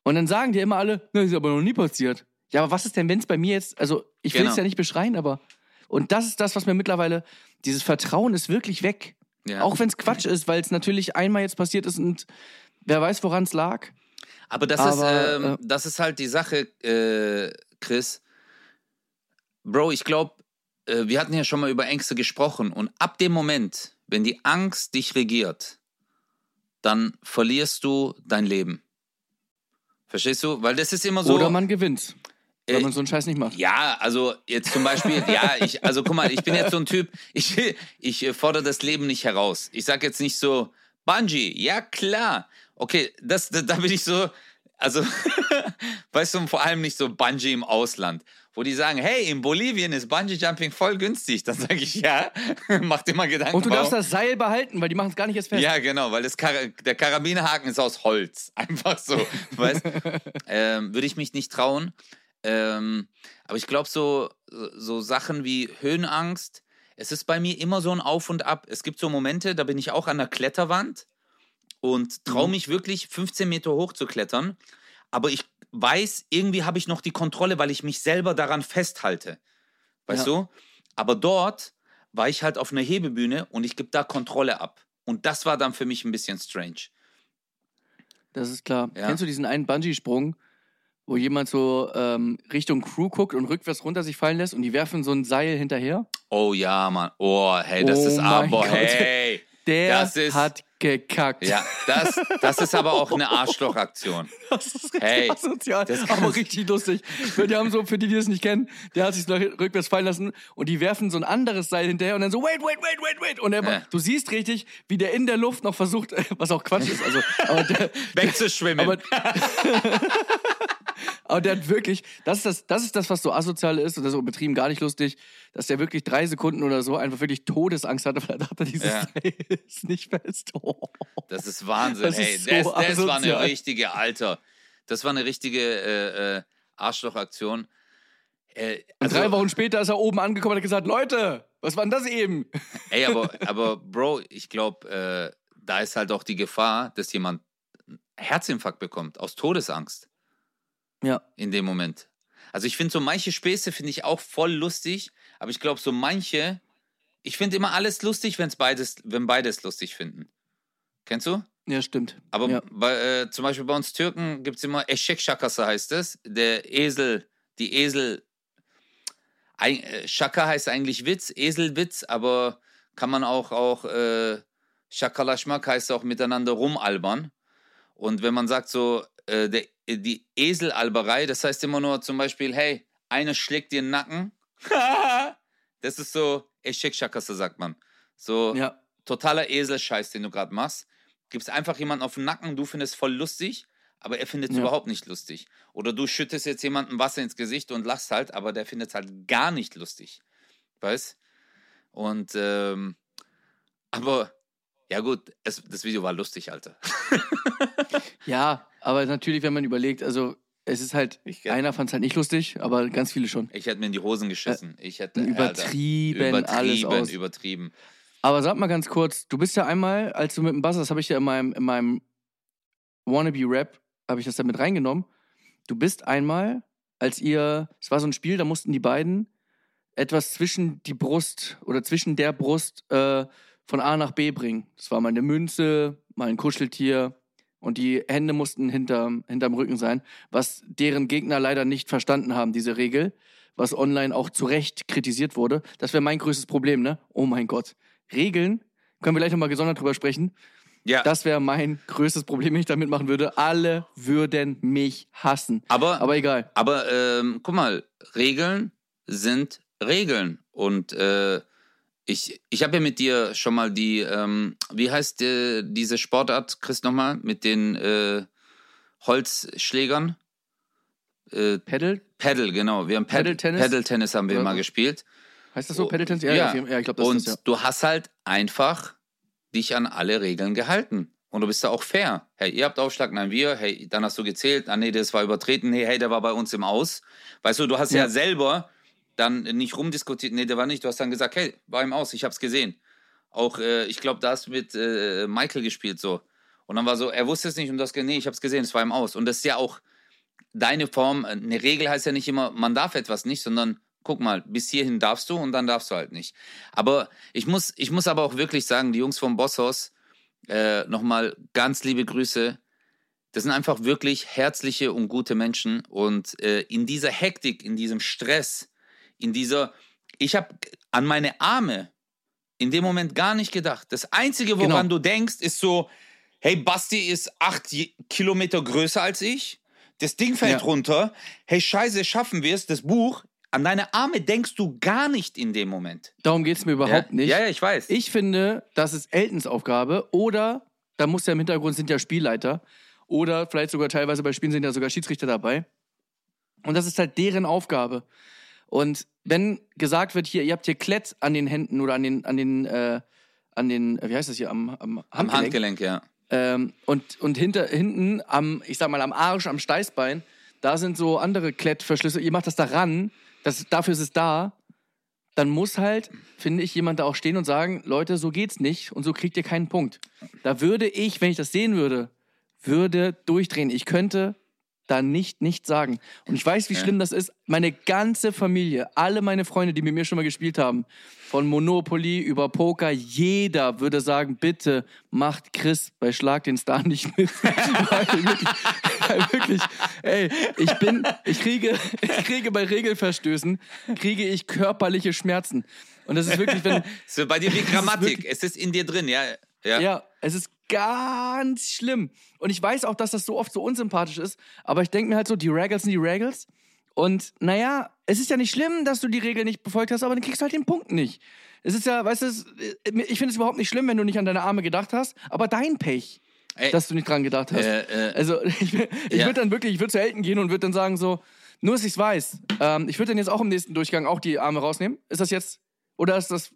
Und dann sagen die immer alle, na, ist aber noch nie passiert. Ja, aber was ist denn, wenn es bei mir jetzt, also ich will es Genau. ja nicht beschreien, aber. Und das ist das, was mir mittlerweile, dieses Vertrauen ist wirklich weg. ja. Auch wenn es Quatsch ist, weil es natürlich einmal jetzt passiert ist und wer weiß, woran es lag. Aber das, Aber, ist, ähm, äh, das ist halt die Sache, äh, Chris. Bro, ich glaube, äh, wir hatten ja schon mal über Ängste gesprochen. Und ab dem Moment, wenn die Angst dich regiert, dann verlierst du dein Leben. Verstehst du? Weil das ist immer so. Oder man gewinnt, wenn Äh, man so einen Scheiß nicht macht. Ja, also jetzt zum Beispiel, ja, ich, also guck mal, ich bin jetzt so ein Typ, ich, ich äh, fordere das Leben nicht heraus. Ich sag jetzt nicht so, Bungee, ja klar. Okay, das, da, da bin ich so, also, *laughs* weißt du, vor allem nicht so Bungee im Ausland, wo die sagen, hey, in Bolivien ist Bungee Jumping voll günstig. Dann sage ich, ja, *laughs* mach dir mal Gedanken. Und du darfst warum- das Seil behalten, weil die machen es gar nicht jetzt fest. ja, genau, weil Kar der Karabinerhaken ist aus Holz. *laughs* Einfach so. weißt ähm, Würde ich mich nicht trauen. Ähm, aber ich glaube, so, so Sachen wie Höhenangst, es ist bei mir immer so ein Auf und Ab. Es gibt so Momente, da bin ich auch an der Kletterwand und traue Mhm. mich wirklich 15 Meter hoch zu klettern. Aber ich weiß, irgendwie habe ich noch die Kontrolle, weil ich mich selber daran festhalte. Weißt Ja. du? Aber dort war ich halt auf einer Hebebühne und ich gebe da Kontrolle ab. Und das war dann für mich ein bisschen strange. Das ist klar. Ja. Kennst du diesen einen Bungee-Sprung, wo jemand so ähm, Richtung Crew guckt und rückwärts runter sich fallen lässt und die werfen so ein Seil hinterher? Oh ja, Mann. Oh, hey, das Oh ist aber, hey. Der Das ist- hat gekackt. Ja, das, das ist aber auch eine Arschlochaktion. *laughs* Das ist richtig Hey, asozial, das aber richtig lustig. Die haben so, für die, die das nicht kennen, der hat sich rückwärts fallen lassen und die werfen so ein anderes Seil hinterher und dann so, wait, wait, wait, wait, wait. Und er, Ja. du siehst richtig, wie der in der Luft noch versucht, was auch Quatsch ist, also, aber der, *laughs* Wegzuschwimmen. aber, *laughs* aber der hat wirklich, das ist das, das ist das, was so asozial ist und das ist übertrieben gar nicht lustig, dass der wirklich drei Sekunden oder so einfach wirklich Todesangst hatte, weil er dachte, dieses Ja. Seil ist nicht fest. Oh. Das ist Wahnsinn, Das hey. ist so das, das war eine richtige, Alter. Das war eine richtige äh, äh, Arschlochaktion. Äh, Und drei Wochen später ist er oben angekommen und hat gesagt, Leute, was war denn das eben? Ey, aber, *laughs* aber Bro, ich glaube, äh, da ist halt auch die Gefahr, dass jemand einen Herzinfarkt bekommt, aus Todesangst Ja. in dem Moment. Also ich finde so manche Späße finde ich auch voll lustig, aber ich glaube so manche, ich finde immer alles lustig, wenn's beides, wenn beides lustig finden. Kennst du? Ja, stimmt. Aber ja. bei, äh, zum Beispiel bei uns Türken gibt es immer Eşek Şakası heißt es. Der Esel, die Esel. Ein, äh, Şaka heißt eigentlich Witz, Eselwitz, aber kann man auch, auch äh, Şakalaşmak heißt auch miteinander rumalbern. Und wenn man sagt so, äh, der, die Eselalberei, das heißt immer nur zum Beispiel, hey, einer schlägt dir den Nacken. *laughs* das ist so Eşek Şakası, sagt man. So, ja. totaler Eselscheiß, den du gerade machst. Gibst einfach jemanden auf den Nacken, du findest voll lustig, aber er findet es Ja. überhaupt nicht lustig. Oder du schüttest jetzt jemandem Wasser ins Gesicht und lachst halt, aber der findet es halt gar nicht lustig. Weißt? Und, ähm, aber, ja gut, es, das Video war lustig, Alter. *laughs* Ja, aber natürlich, wenn man überlegt, also es ist halt, Ich, einer fand es halt nicht lustig, aber ganz viele schon. ich hätte mir in die Hosen geschissen. Ich hätte, Übertrieben, Alter, alles übertrieben, aus. übertrieben. Aber sag mal ganz kurz, du bist ja einmal, als du mit dem Buzzer, das habe ich ja in meinem, in meinem Wannabe-Rap, habe ich das da mit reingenommen. Du bist einmal, als ihr, es war so ein Spiel, da mussten die beiden etwas zwischen die Brust oder zwischen der Brust äh, von A nach B bringen. Das war mal eine Münze, mal ein Kuscheltier und die Hände mussten hinterm, hinterm Rücken sein, was deren Gegner leider nicht verstanden haben, diese Regel, was online auch zu Recht kritisiert wurde. Das wäre mein größtes Problem, ne? Oh mein Gott. Regeln, können wir gleich nochmal gesondert drüber sprechen. Ja, Das wäre mein größtes Problem, wenn ich da mitmachen würde. Alle würden mich hassen. aber, Aber egal. Aber ähm, guck mal, Regeln sind Regeln. Und äh, ich, ich habe ja mit dir schon mal die, ähm, wie heißt äh, diese Sportart, Chris, nochmal, mit den äh, Holzschlägern? Äh, Paddle? Paddle, genau. Wir haben Pad Paddle-Tennis? Paddle-Tennis haben wir Ja. mal gespielt. Heißt das so? Oh, Tennis? Ja, ja. ja. ich glaube, das Und ist das, ja. du hast halt einfach dich an alle Regeln gehalten. Und du bist da auch fair. Hey, ihr habt Aufschlag, nein, wir. Hey, dann hast du gezählt. Ah, nee, das war übertreten. Nee, hey, der war bei uns im Aus. Weißt du, du hast ja, Ja. selber dann nicht rumdiskutiert. Nee, der war nicht. Du hast dann gesagt, hey, war im Aus, ich hab's gesehen. Auch, äh, ich glaube, da hast du mit äh, Michael gespielt so. Und dann war so, er wusste es nicht und das, nee, ich hab's gesehen, es war im Aus. Und das ist ja auch deine Form. Eine Regel heißt ja nicht immer, man darf etwas nicht, sondern guck mal, bis hierhin darfst du und dann darfst du halt nicht. Aber ich muss, ich muss aber auch wirklich sagen, die Jungs vom Bosshaus, äh, nochmal ganz liebe Grüße. Das sind einfach wirklich herzliche und gute Menschen. Und äh, in dieser Hektik, in diesem Stress, in dieser, ich habe an meine Arme in dem Moment gar nicht gedacht. Das Einzige, woran Genau. du denkst, ist so, hey, Basti ist acht Kilometer größer als ich. Das Ding fällt Ja. runter. Hey, scheiße, schaffen wir es? Das Buch. An deine Arme denkst du gar nicht in dem Moment. Darum geht es mir überhaupt ja? nicht. Ja, ja, ich weiß. Ich finde, das ist Eltons Aufgabe oder, da muss ja im Hintergrund sind ja Spielleiter oder vielleicht sogar teilweise bei Spielen sind ja sogar Schiedsrichter dabei. Und das ist halt deren Aufgabe. Und wenn gesagt wird, hier, ihr habt hier Klett an den Händen oder an den, an den, äh, an den, äh, wie heißt das hier, am, am Am Handgelenk, Handgelenk, ja. ähm, und, und hinter, hinten am, ich sag mal, am Arsch, am Steißbein, da sind so andere Klettverschlüsse. Ihr macht das da ran, das, dafür ist es da. Dann muss halt, finde ich, jemand da auch stehen und sagen, Leute, so geht's nicht und so kriegt ihr keinen Punkt. Da würde ich, wenn ich das sehen würde, würde durchdrehen. Ich könnte da nicht nichts sagen. Und ich weiß, wie schlimm das ist. Meine ganze Familie, alle meine Freunde, die mit mir schon mal gespielt haben, von Monopoly über Poker, jeder würde sagen, bitte macht Chris bei Schlag den Star *laughs* nicht mit. Wirklich, wirklich, ey, ich bin, ich kriege, ich kriege bei Regelverstößen, kriege ich körperliche Schmerzen. Und das ist wirklich, wenn, *laughs* So bei dir wie *laughs* ist Grammatik. wirklich- Es ist in dir drin, ja. Ja. ja, es ist ganz schlimm. Und ich weiß auch, dass das so oft so unsympathisch ist, aber ich denke mir halt so, die Regels sind die Regels. Und naja, es ist ja nicht schlimm, dass du die Regel nicht befolgt hast, aber dann kriegst du halt den Punkt nicht. Es ist ja, weißt du, es- ich finde es überhaupt nicht schlimm, wenn du nicht an deine Arme gedacht hast, aber dein Pech, Ey, dass du nicht dran gedacht hast. äh, äh, Also *laughs* ich, ich Ja. würde dann wirklich, ich würde zu Elton gehen und würde dann sagen so, nur dass ich's weiß. Ähm, ich würde dann jetzt auch im nächsten Durchgang auch die Arme rausnehmen. Ist das jetzt, oder ist das,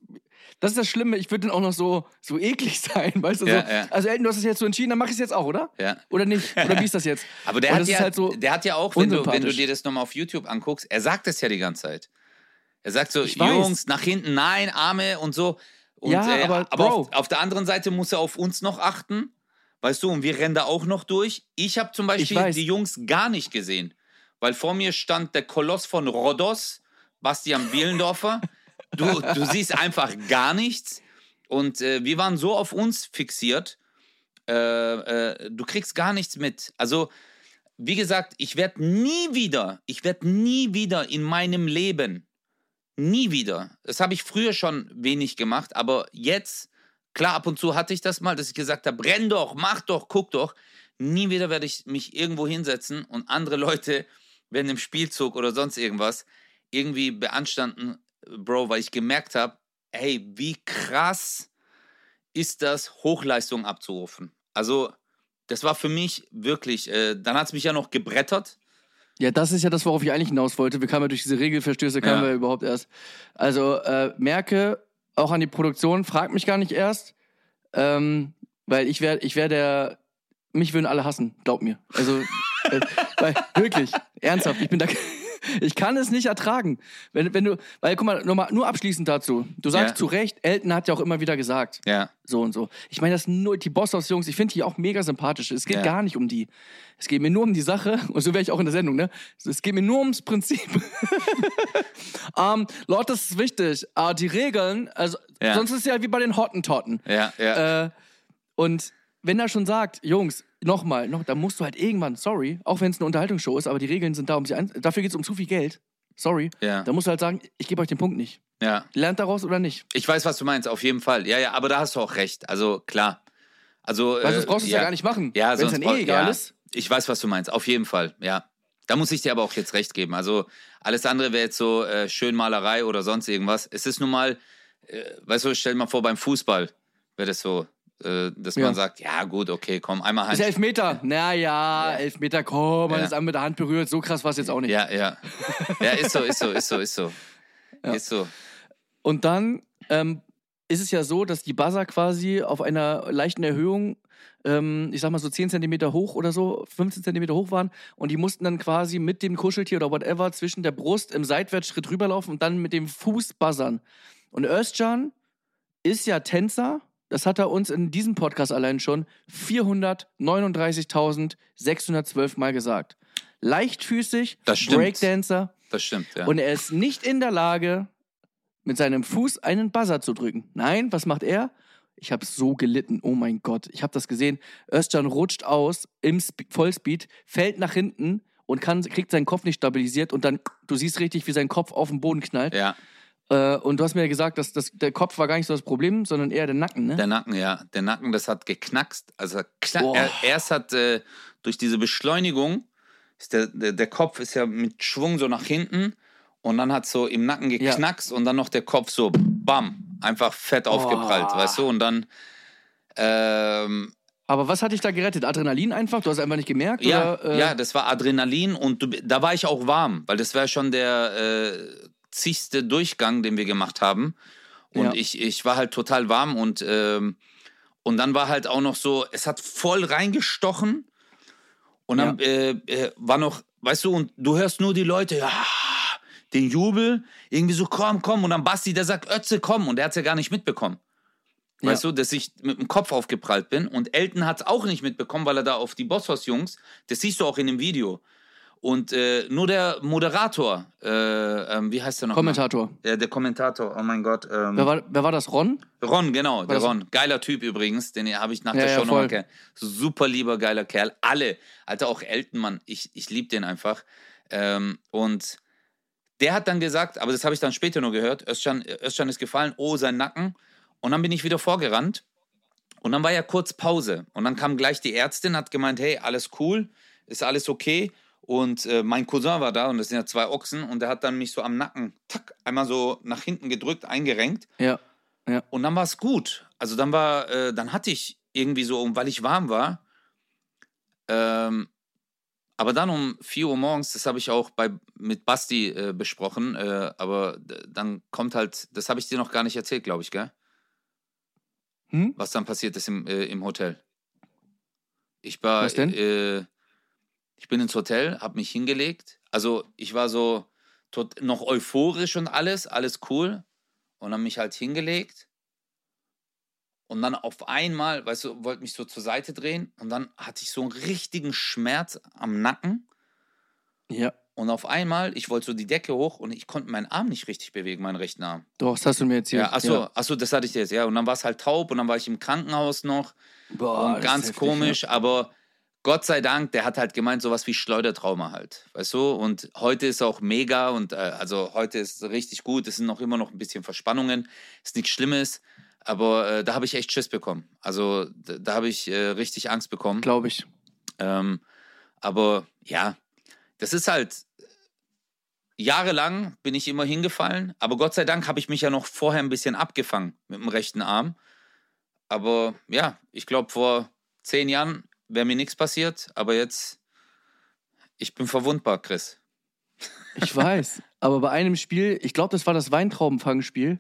das ist das Schlimme, ich würde dann auch noch so, so eklig *laughs* sein, weißt du? Ja, so, ja. Also Elton, du hast es jetzt so entschieden, dann mach ich es jetzt auch, oder? ja. Oder nicht? Oder wie ist das jetzt? *laughs* Aber der hat, das ja, halt so der hat ja auch, wenn du, wenn du dir das nochmal auf YouTube anguckst, er sagt es ja die ganze Zeit. Er sagt so, Ich weiß. Jungs, nach hinten, nein, Arme und so. Und, Ja, äh, aber, auf, auf der anderen Seite muss er auf uns noch achten. Weißt du, und wir rennen da auch noch durch. Ich habe zum Beispiel die Jungs gar nicht gesehen. Weil vor mir stand der Koloss von Rhodos, Bastian Bielendorfer. *laughs* Du, du siehst einfach gar nichts. Und äh, wir waren so auf uns fixiert, äh, äh, du kriegst gar nichts mit. Also, wie gesagt, ich werde nie wieder, ich werde nie wieder in meinem Leben, nie wieder, das habe ich früher schon wenig gemacht, aber jetzt, klar, ab und zu hatte ich das mal, dass ich gesagt habe, renn doch, mach doch, guck doch. Nie wieder werde ich mich irgendwo hinsetzen und andere Leute werden im Spielzug oder sonst irgendwas irgendwie beanstanden, Bro, weil ich gemerkt habe, hey, wie krass ist das, Hochleistung abzurufen. Also, das war für mich wirklich, äh, dann hat es mich ja noch gebrettert. Ja, das ist ja das, worauf ich eigentlich hinaus wollte. Wir kamen ja durch diese Regelverstöße, kamen Ja. wir überhaupt erst. Also, äh, merke auch an die Produktion, frag mich gar nicht erst, ähm, weil ich wäre ich wär der, mich würden alle hassen, glaub mir. Also, äh, *laughs* weil, wirklich, ernsthaft, ich bin da, *laughs* *laughs* *laughs* ich kann es nicht ertragen. Wenn, wenn du, weil, guck mal, nur, mal, nur abschließend dazu. Du sagst Ja. zu Recht, Elton hat ja auch immer wieder gesagt, Ja. so und so. Ich meine, das sind nur die Bosshaus-Jungs, ich finde die auch mega sympathisch. Es geht Ja. gar nicht um die. Es geht mir nur um die Sache, *laughs* und so wäre ich auch in der Sendung, ne? Es geht mir nur ums Prinzip. *laughs* ähm, Leute, das ist wichtig. Äh, die Regeln, also, Ja. sonst ist es ja wie bei den Hottentotten. Ja, ja. Äh, und wenn er schon sagt, Jungs, nochmal, noch, dann musst du halt irgendwann, sorry, auch wenn es eine Unterhaltungsshow ist, aber die Regeln sind da, um sie ein, dafür geht es um zu viel Geld. Sorry. Ja. Da musst du halt sagen, ich gebe euch den Punkt nicht. ja. Lernt daraus oder nicht? Ich weiß, was du meinst, auf jeden Fall. Ja, ja, aber da hast du auch recht. Also, klar. Also, Weil sonst brauchst du es ja. gar nicht machen. Ja, wenn es sonst dann eh egal ja. ist. Ich weiß, was du meinst. Auf jeden Fall, ja. Da muss ich dir aber auch jetzt recht geben. Also alles andere wäre jetzt so äh, Schönmalerei oder sonst irgendwas. Es ist nun mal, äh, weißt du, stell dir mal vor, beim Fußball wäre das so, äh, dass Ja. man sagt, ja gut, okay, komm, einmal Ist Hand. Elfmeter. Naja, Elfmeter, komm, man Ja. ist an mit der Hand berührt. So krass war es jetzt auch nicht. Ja, ja. Ja, ist so, ist so, ist so, ist so. Ja. Ist so. Und dann ähm, ist es ja so, dass die Buzzer quasi auf einer leichten Erhöhung, ähm, ich sag mal so 10 Zentimeter hoch oder so, 15 Zentimeter hoch waren. Und die mussten dann quasi mit dem Kuscheltier oder whatever zwischen der Brust im Seitwärtsschritt rüberlaufen und dann mit dem Fuß buzzern. Und Özcan ist ja Tänzer. Das hat er uns in diesem Podcast allein schon 439.612 Mal gesagt. Leichtfüßig, Das stimmt. Breakdancer, Das stimmt, ja. und er ist nicht in der Lage, mit seinem Fuß einen Buzzer zu drücken. Nein, was macht er? Ich habe so gelitten. Oh mein Gott, ich habe das gesehen. Özcan rutscht aus im Sp Vollspeed, fällt nach hinten und kann, kriegt seinen Kopf nicht stabilisiert und dann, du siehst richtig, wie sein Kopf auf den Boden knallt. ja, und du hast mir ja gesagt, dass das, der Kopf war gar nicht so das Problem, sondern eher der Nacken, ne? der Nacken, ja. Der Nacken, das hat geknackst. Also er, erst hat äh, durch diese Beschleunigung, ist der, der, der Kopf ist ja mit Schwung so nach hinten und dann hat so im Nacken Ja. geknackst und dann noch der Kopf so bam, einfach fett aufgeprallt, weißt du? Und dann ähm, Aber was hat dich da gerettet? Adrenalin einfach? Du hast einfach nicht gemerkt? Ja, oder, äh, ja, das war Adrenalin und du, da war ich auch warm, weil das war schon der äh, zigste Durchgang, den wir gemacht haben. Und Ja. ich, ich war halt total warm und, ähm, und dann war halt auch noch so, es hat voll reingestochen und dann äh, äh, war noch, weißt du, und du hörst nur die Leute, ja, den Jubel, irgendwie so, komm, komm. Und dann Basti, der sagt, Ötze, komm. Und der hat es ja gar nicht mitbekommen. Ja. Weißt du, dass ich mit dem Kopf aufgeprallt bin. Und Elton hat es auch nicht mitbekommen, weil er da auf die Bosshaus-Jungs, das siehst du auch in dem Video. Und äh, nur der Moderator, äh, ähm, wie heißt der noch? Kommentator. Der, der Kommentator, oh mein Gott. Ähm, Wer war, wer war das? Ron? Ron, genau, der das- Ron. Geiler Typ übrigens, den habe ich nach Ja, der ja, Show nochmal voll. kennengelernt. Super lieber, geiler Kerl. Alle. Alter, auch Elton, Mann. Ich, ich liebe den einfach. Ähm, und der hat dann gesagt, aber das habe ich dann später nur gehört, Özcan, Özcan ist gefallen, oh, sein Nacken. Und dann bin ich wieder vorgerannt. Und dann war ja kurz Pause. Und dann kam gleich die Ärztin, hat gemeint, hey, alles cool, ist alles okay. Und äh, mein Cousin war da und das sind ja zwei Ochsen und der hat dann mich so am Nacken, tack, einmal so nach hinten gedrückt, eingerenkt. Ja. Und dann war es gut. Also dann war, äh, dann hatte ich irgendwie so, weil ich warm war. Ähm, aber dann um 4 Uhr morgens, das habe ich auch bei, mit Basti äh, besprochen, äh, aber dann kommt halt, das habe ich dir noch gar nicht erzählt, glaube ich, gell? Hm? Was dann passiert ist im, äh, im Hotel. Ich war, Was denn? Ich bin ins Hotel, habe mich hingelegt. Also ich war so tot, noch euphorisch und alles, alles cool. Und dann mich halt hingelegt. Und dann auf einmal, weißt du, wollte mich so zur Seite drehen. Und dann hatte ich so einen richtigen Schmerz am Nacken. Ja. Und auf einmal, ich wollte so die Decke hoch und ich konnte meinen Arm nicht richtig bewegen, meinen rechten Arm. Doch, das hast du mir erzählt. Ja, achso, achso, das hatte ich jetzt, ja. Und dann war es halt taub und dann war ich im Krankenhaus noch. Boah, und ganz heftig, komisch, aber Gott sei Dank, der hat halt gemeint, sowas wie Schleudertrauma halt. Weißt du? Und heute ist auch mega und äh, also heute ist es richtig gut. Es sind noch immer noch ein bisschen Verspannungen. Ist nichts Schlimmes. Aber äh, da habe ich echt Schiss bekommen. Also da, da habe ich äh, richtig Angst bekommen. Glaube ich. Ähm, aber ja, das ist halt. Jahrelang bin ich immer hingefallen, aber Gott sei Dank habe ich mich ja noch vorher ein bisschen abgefangen mit dem rechten Arm. Aber ja, ich glaube, vor zehn Jahren wäre mir nichts passiert, aber jetzt, ich bin verwundbar, Chris. Ich weiß. Aber bei einem Spiel, ich glaube, das war das Weintraubenfangspiel,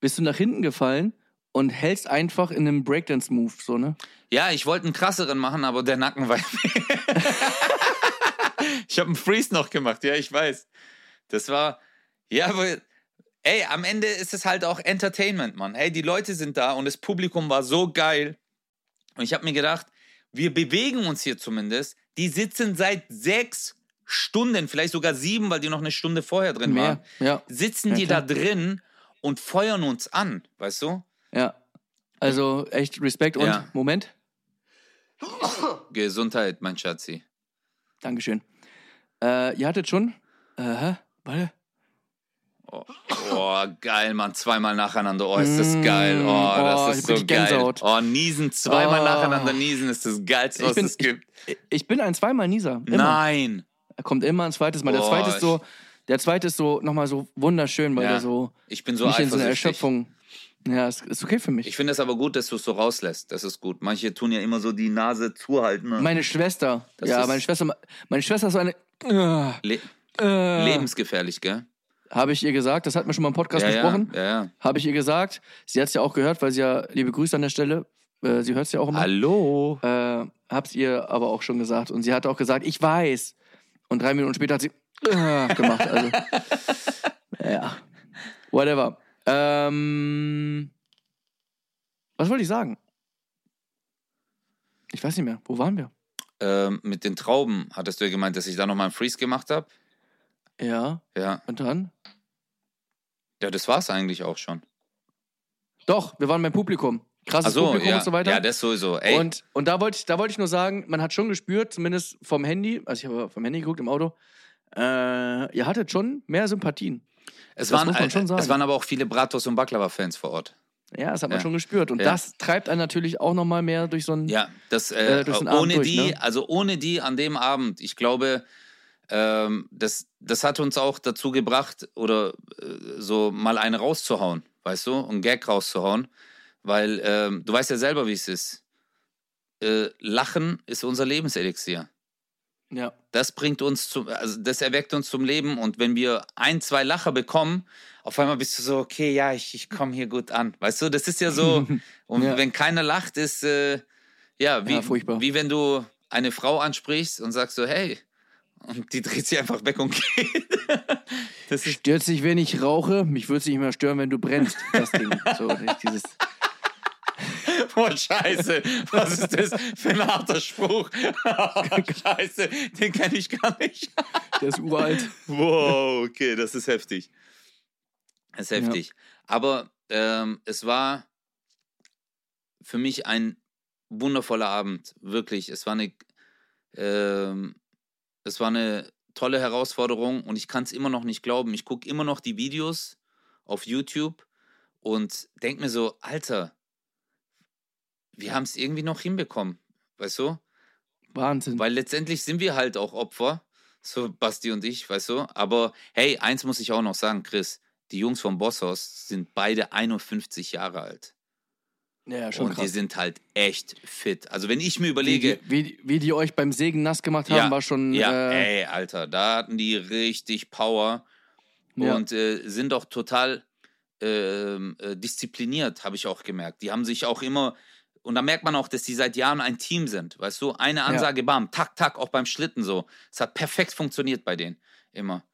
bist du nach hinten gefallen und hältst einfach in einem Breakdance-Move, so, ne? Ja, ich wollte einen krasseren machen, aber der Nacken war. *laughs* ich habe einen Freeze noch gemacht, ja, ich weiß. Das war, ja, aber ey, am Ende ist es halt auch Entertainment, Mann. Hey, die Leute sind da und das Publikum war so geil. Und ich habe mir gedacht, wir bewegen uns hier zumindest. Die sitzen seit sechs Stunden, vielleicht sogar sieben, weil die noch eine Stunde vorher drin Mehr, waren. ja. Sitzen Ja, die klar. da drin und feuern uns an, weißt du? Ja. Also echt Respekt und Ja. Moment. Gesundheit, mein Schatzi. Dankeschön. Äh, ihr hattet schon. Äh, warte. Oh, oh, geil, Mann. Zweimal nacheinander. Oh, ist das Mm, geil. Oh, oh, das ich ist so geil. Gänsehaut. Oh, niesen. Zweimal Oh. nacheinander niesen ist das Geilste, Ich was bin- es gibt. Ich bin ein zweimal Nieser. Immer. Nein. Er kommt immer ein zweites Mal. Der zweite ist so, der zweite ist so nochmal so wunderschön, weil Ja. der so Ich bin so nicht in so eine eifersüchtig. Erschöpfung. Ja, ist, ist okay für mich. Ich finde es aber gut, dass du es so rauslässt. Das ist gut. Manche tun ja immer so die Nase zuhalten. ne? meine Schwester. Das ja, meine Schwester. Meine Schwester ist so eine. Äh, Le äh, lebensgefährlich, gell? Habe ich ihr gesagt, das hat mir schon mal im Podcast Ja, besprochen. ja, ja. Habe ich ihr gesagt. Sie hat es ja auch gehört, weil sie ja, liebe Grüße an der Stelle, äh, sie hört es ja auch immer. Hallo. Äh, hab's ihr aber auch schon gesagt. Und sie hat auch gesagt, ich weiß. Und drei Minuten später hat sie äh, gemacht. Also, *laughs* ja. Whatever. Ähm, was wollte ich sagen? Ich weiß nicht mehr. Wo waren wir? Ähm, mit den Trauben hattest du ja gemeint, dass ich da nochmal einen Freeze gemacht habe. Ja. Ja. Und dann? Ja, das war's eigentlich auch schon. Doch, wir waren beim Publikum. Krasses so, Publikum ja. und so weiter. Ja, das sowieso. Ey, Und, und da wollte ich, da wollte ich nur sagen, man hat schon gespürt, zumindest vom Handy, also ich habe vom Handy geguckt im Auto, äh, ihr hattet schon mehr Sympathien. es, das waren, muss man schon sagen. es waren aber auch viele Bratos und Baklava-Fans vor Ort. Ja, das hat man Ja. schon gespürt. Und Ja. das treibt einen natürlich auch nochmal mehr durch so ein. Ja, das äh, Äh, durch den Abend ohne durch, die, ne? also ohne die an dem Abend, ich glaube, ähm, das, das hat uns auch dazu gebracht, oder äh, so mal eine rauszuhauen, weißt du, einen Gag rauszuhauen, weil ähm, du weißt ja selber, wie es ist. Äh, Lachen ist unser Lebenselixier. Ja. Das bringt uns zum, also das erweckt uns zum Leben und wenn wir ein, zwei Lacher bekommen, auf einmal bist du so, okay, ja, ich, ich komme hier gut an. Weißt du, das ist ja so, *laughs* und Ja. wenn keiner lacht, ist, äh, ja, wie, Ja, wie wenn du eine Frau ansprichst und sagst so, hey, und die dreht sich einfach weg und *laughs* geht. das Stört sich, wenn ich rauche? Mich würde es nicht mehr stören, wenn du brennst. Das Ding. So, *laughs* dieses. oh, scheiße, was ist das für ein harter Spruch? *laughs* scheiße, den kenne ich gar nicht. Der ist uralt. Wow, okay, das ist heftig. Das ist heftig. Aber ähm, es war für mich ein wundervoller Abend, wirklich. Es war eine, ähm, es war eine tolle Herausforderung und ich kann es immer noch nicht glauben. Ich gucke immer noch die Videos auf YouTube und denke mir so, Alter, wir haben es irgendwie noch hinbekommen, weißt du? Wahnsinn. Weil letztendlich sind wir halt auch Opfer, so Basti und ich, weißt du. Aber hey, eins muss ich auch noch sagen, Chris. Die Jungs vom Bosshaus sind beide 51 Jahre alt. Ja, schon und die krass. sind halt echt fit. Also wenn ich mir Wie überlege, die, wie, wie die euch beim Sägen nass gemacht haben, Ja, war schon. ja, äh, ey, Alter, da hatten die richtig Power Ja. und äh, sind auch total ähm, äh, diszipliniert, habe ich auch gemerkt. Die haben sich auch immer, und da merkt man auch, dass die seit Jahren ein Team sind, weißt du? Eine Ansage, bam, tak, tak, auch beim Schlitten so. Es hat perfekt funktioniert bei denen, immer.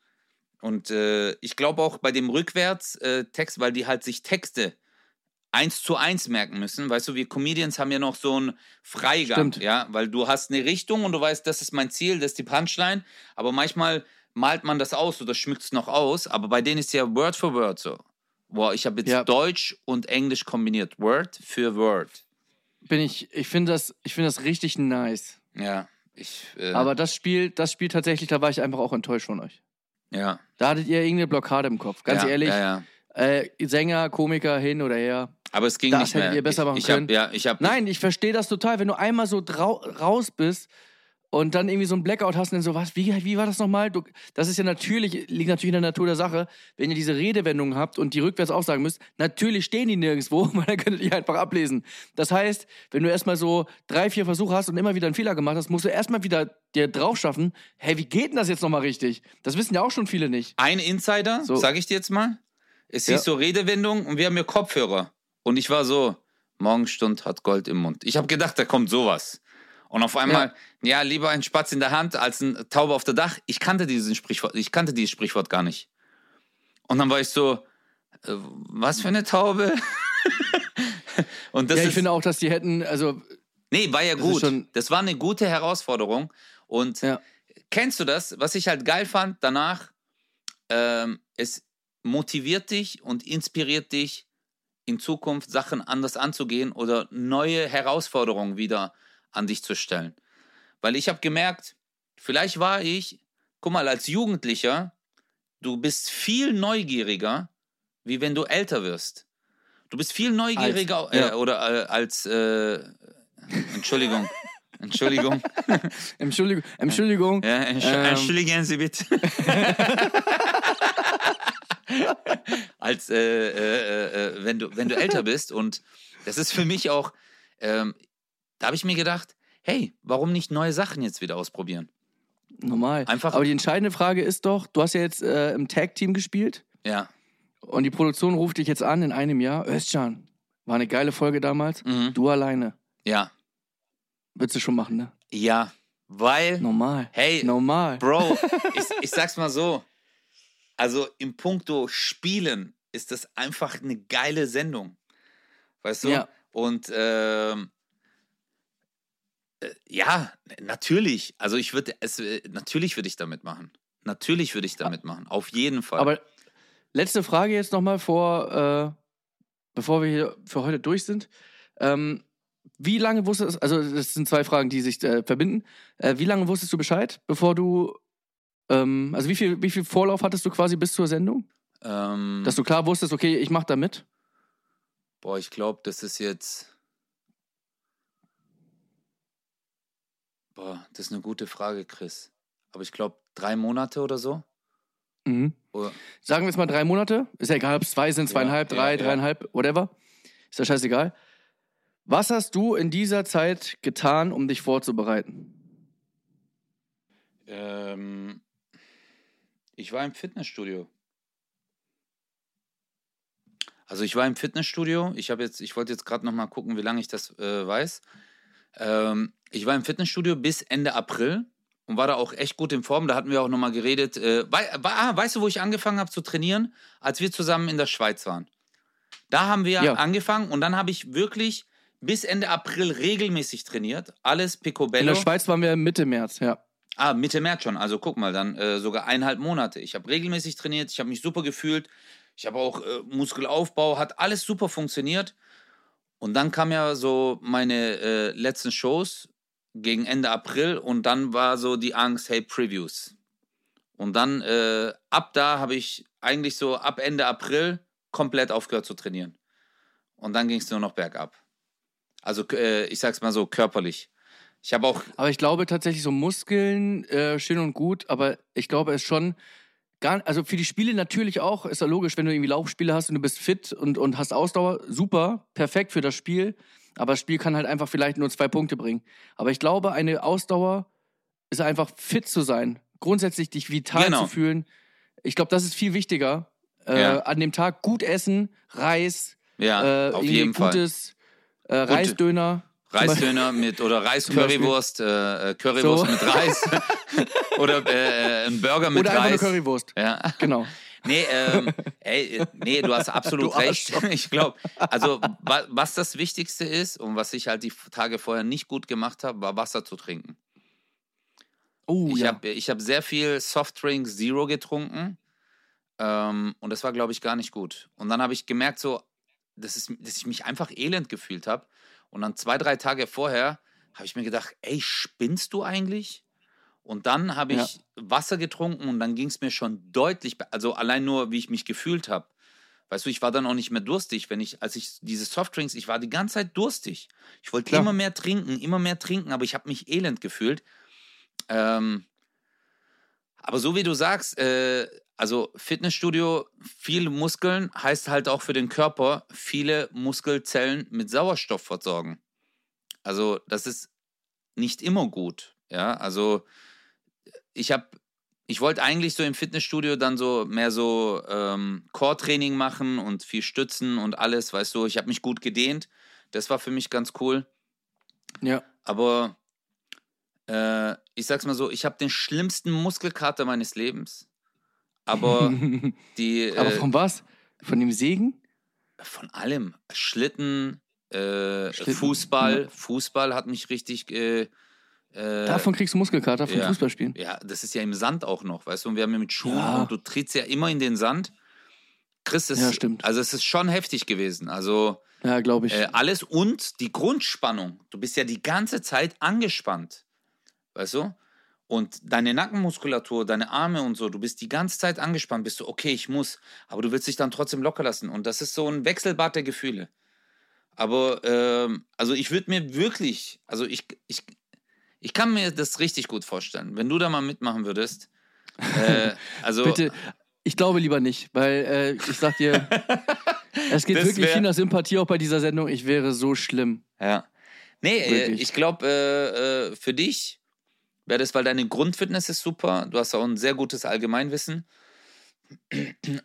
Und äh, ich glaube auch bei dem Rückwärts-Text, weil die halt sich Texte eins zu eins merken müssen. Weißt du, wir Comedians haben ja noch so einen Freigang, Stimmt. ja, weil du hast eine Richtung und du weißt, das ist mein Ziel, das ist die Punchline, aber manchmal malt man das aus oder schmückt es noch aus, aber bei denen ist ja Word for Word so. Boah, ich habe jetzt Ja. Deutsch und Englisch kombiniert, Word für Word. bin ich, ich finde das, ich finde das richtig nice. Ja, ich, äh, Aber das Spiel, das Spiel tatsächlich, da war ich einfach auch enttäuscht von euch. ja, Da hattet ihr irgendeine Blockade im Kopf. Ganz ja, ehrlich, Ja, ja. Äh, Sänger, Komiker hin oder her. Aber es ging Das nicht mehr. hättet ihr besser ich, machen ich hab, können. Ja, ich habe Nein, ich verstehe das total. Wenn du einmal so raus bist und dann irgendwie so ein Blackout hast und dann so, was, wie, wie war das nochmal? Du, das ist ja natürlich, liegt natürlich in der Natur der Sache, wenn ihr diese Redewendungen habt und die rückwärts auch sagen müsst, natürlich stehen die nirgendwo, *laughs* weil dann könntet ihr einfach ablesen. Das heißt, wenn du erstmal so drei, vier Versuche hast und immer wieder einen Fehler gemacht hast, musst du erstmal wieder dir drauf schaffen, hey, wie geht denn das jetzt nochmal richtig? Das wissen ja auch schon viele nicht. Ein Insider, So. sag ich dir jetzt mal. Es Ja. hieß so Redewendung und wir haben hier Kopfhörer. Und ich war so, Morgenstund hat Gold im Mund. Ich habe gedacht, da kommt sowas. Und auf einmal, ja. lieber ein Spatz in der Hand als ein Taube auf der Dach. Ich kannte diesen Sprichwort, ich kannte dieses Sprichwort gar nicht. Und dann war ich so, äh, was für eine Taube? *laughs* und das ja, ich ist, finde auch, dass die hätten, also, nee, war ja das gut. das war eine gute Herausforderung. Und ja. Kennst du das? Was ich halt geil fand danach, ähm, es motiviert dich und inspiriert dich, in Zukunft Sachen anders anzugehen oder neue Herausforderungen wieder an dich zu stellen. Weil ich habe gemerkt, vielleicht war ich, guck mal, als Jugendlicher, du bist viel neugieriger, wie wenn du älter wirst. Du bist viel neugieriger ja. äh, oder äh, als, äh, Entschuldigung, *laughs* Entschuldigung. *laughs* Entschuldigung, Entschuldigung. Ja, entsch Ähm. entschuldigen Sie bitte. *laughs* *laughs* Als äh, äh, äh, wenn du wenn du älter *laughs* bist und das ist für mich auch, ähm, da habe ich mir gedacht, hey, warum nicht neue Sachen jetzt wieder ausprobieren? Normal. Einfach- Aber die entscheidende Frage ist doch, du hast ja jetzt äh, im Tag-Team gespielt Ja, und die Produktion ruft dich jetzt an in einem Jahr. Özcan, war eine geile Folge damals. mhm. Du alleine. ja, Würdest du schon machen, ne? ja, weil, Normal. hey, Normal. Bro, *laughs* ich, ich sag's mal so, also im Punkto Spielen ist das einfach eine geile Sendung. Weißt du? Ja. Und ähm, äh, ja, natürlich. Also ich würde es äh, natürlich würde ich damit machen. Natürlich würde ich damit machen. Auf jeden Fall. Aber letzte Frage jetzt nochmal vor, äh, bevor wir hier für heute durch sind. Ähm, wie lange wusstest also das sind zwei Fragen, die sich äh, verbinden. Äh, wie lange wusstest du Bescheid, bevor du, ähm, also wie viel, wie viel Vorlauf hattest du quasi bis zur Sendung? ähm, Dass du klar wusstest, okay, ich mach da mit? boah, ich glaube, das ist jetzt. Boah, das ist eine gute Frage, Chris. Aber ich glaube, drei Monate oder so. Mhm. Oder, Sagen wir jetzt mal drei Monate. Ist ja egal, ob es zwei sind, zweieinhalb, ja, drei, ja. dreieinhalb, whatever. Ist ja scheißegal. Was hast du in dieser Zeit getan, um dich vorzubereiten? Ähm, ich war im Fitnessstudio. Also ich war im Fitnessstudio. Ich habe jetzt, ich wollte jetzt gerade noch mal gucken, wie lange ich das äh, weiß. Ähm, ich war im Fitnessstudio bis Ende April und war da auch echt gut in Form. Da hatten wir auch noch mal geredet. Äh, wei wa- ah, weißt du, wo ich angefangen habe zu trainieren? Als wir zusammen in der Schweiz waren. Da haben wir Ja. angefangen und dann habe ich wirklich bis Ende April regelmäßig trainiert. Alles In Picobello. der Schweiz waren wir Mitte März, ja. Ah, Mitte März schon. Also guck mal, dann äh, sogar eineinhalb Monate. Ich habe regelmäßig trainiert, ich habe mich super gefühlt. Ich habe auch äh, Muskelaufbau, hat alles super funktioniert. Und dann kam ja so meine äh, letzten Shows gegen Ende April und dann war so die Angst, hey, Previews. Und dann äh, ab da habe ich eigentlich so ab Ende April komplett aufgehört zu trainieren. Und dann ging es nur noch bergab. Also äh, ich sag's mal so körperlich. Ich habe auch Aber ich glaube tatsächlich so Muskeln, äh, schön und gut, aber ich glaube es schon gar also für die Spiele natürlich auch, ist ja logisch, wenn du irgendwie Laufspiele hast und du bist fit und, und hast Ausdauer, super, perfekt für das Spiel, aber das Spiel kann halt einfach vielleicht nur zwei Punkte bringen. Aber ich glaube, eine Ausdauer ist einfach fit zu sein, grundsätzlich dich vital Genau. zu fühlen. Ich glaube, das ist viel wichtiger. Äh, Ja. An dem Tag gut essen, Reis, ja, äh, auf jeden Fall. gutes äh, Reisdöner. Reisdöner mit oder Zum Beispiel. Reis-Currywurst, äh, äh, Currywurst So. mit Reis *laughs* oder äh, äh, ein Burger mit Oder einfach eine Reis. Currywurst. Ja. Genau. *laughs* Nee, ähm, ey, nee, du hast absolut Du recht. *laughs* Ich glaube, also wa was das Wichtigste ist und was ich halt die Tage vorher nicht gut gemacht habe, war Wasser zu trinken. Oh ich ja. habe hab sehr viel Softdrink Zero getrunken ähm, und das war, glaube ich, gar nicht gut. Und dann habe ich gemerkt, so, dass, es, dass ich mich einfach elend gefühlt habe. Und dann zwei, drei Tage vorher habe ich mir gedacht, ey, spinnst du eigentlich? Und dann habe ich Wasser getrunken und dann ging es mir schon deutlich, also allein nur, wie ich mich gefühlt habe. Weißt du, ich war dann auch nicht mehr durstig, wenn ich, als ich diese Softdrinks, ich war die ganze Zeit durstig. Ich wollte Klar. immer mehr trinken, immer mehr trinken, aber ich habe mich elend gefühlt. Ähm, aber so wie du sagst, äh, also Fitnessstudio, viel Muskeln heißt halt auch für den Körper viele Muskelzellen mit Sauerstoff versorgen. Also das ist nicht immer gut. Ja, also ich habe, ich wollte eigentlich so im Fitnessstudio dann so mehr so ähm, Core-Training machen und viel stützen und alles, weißt du. Ich habe mich gut gedehnt. Das war für mich ganz cool. Ja. Aber äh, ich sag's mal so, ich habe den schlimmsten Muskelkater meines Lebens. Aber *laughs* die. Aber äh, von was? Von dem Segen? von allem. Schlitten, äh, Schlitten, Fußball. ja. Fußball hat mich richtig. Äh, äh, Davon kriegst du Muskelkater vom ja. Fußballspielen. Ja, das ist ja im Sand auch noch, weißt du? Und wir haben ja mit Schuhen Ja. und du trittst ja immer in den Sand. Chris, es, Ja, stimmt. also es ist schon heftig gewesen. Also Ja, glaube ich. äh, alles und die Grundspannung. Du bist ja die ganze Zeit angespannt. Weißt du? Und deine Nackenmuskulatur, deine Arme und so, du bist die ganze Zeit angespannt, bist du, okay, ich muss, aber du willst dich dann trotzdem locker lassen. Und das ist so ein Wechselbad der Gefühle. Aber, ähm, also ich würde mir wirklich, also ich, ich, ich kann mir das richtig gut vorstellen, wenn du da mal mitmachen würdest. Äh, *laughs* also, Bitte, ich glaube lieber nicht, weil äh, ich sag dir, *laughs* es geht wirklich viel nach Sympathie auch bei dieser Sendung. Ich wäre so schlimm. Ja. Nee, äh, Wirklich. ich glaube, äh, äh, für dich wäre das, weil deine Grundfitness ist super. Du hast auch ein sehr gutes Allgemeinwissen.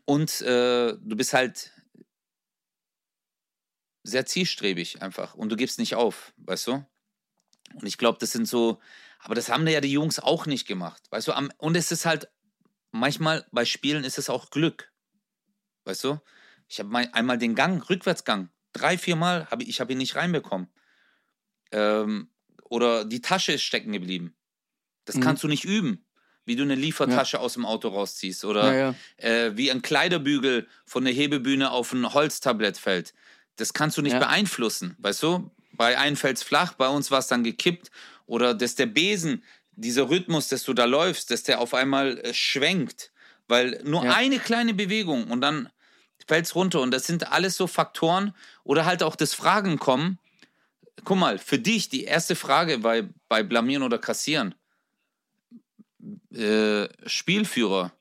Und äh, du bist halt sehr zielstrebig einfach. Und du gibst nicht auf, weißt du? Und ich glaube, das sind so, aber das haben ja die Jungs auch nicht gemacht, weißt du? Am, und es ist halt, manchmal bei Spielen ist es auch Glück, weißt du? Ich habe einmal den Gang, Rückwärtsgang, drei, vier Mal, habe ich, ich habe ihn nicht reinbekommen. Ähm, oder die Tasche ist stecken geblieben. Das Mhm. kannst du nicht üben, wie du eine Liefertasche aus dem Auto rausziehst oder Ja, ja. äh, wie ein Kleiderbügel von der Hebebühne auf ein Holztablett fällt. Das kannst du nicht Ja. beeinflussen, weißt du? Bei einem fällt es flach, bei uns war es dann gekippt. Oder dass der Besen, dieser Rhythmus, dass du da läufst, dass der auf einmal äh, schwenkt. Weil nur Ja. eine kleine Bewegung und dann fällt es runter. Und das sind alles so Faktoren. Oder halt auch das Fragen kommen. Guck mal, für dich die erste Frage bei, bei Blamieren oder Kassieren. Äh, Spielführer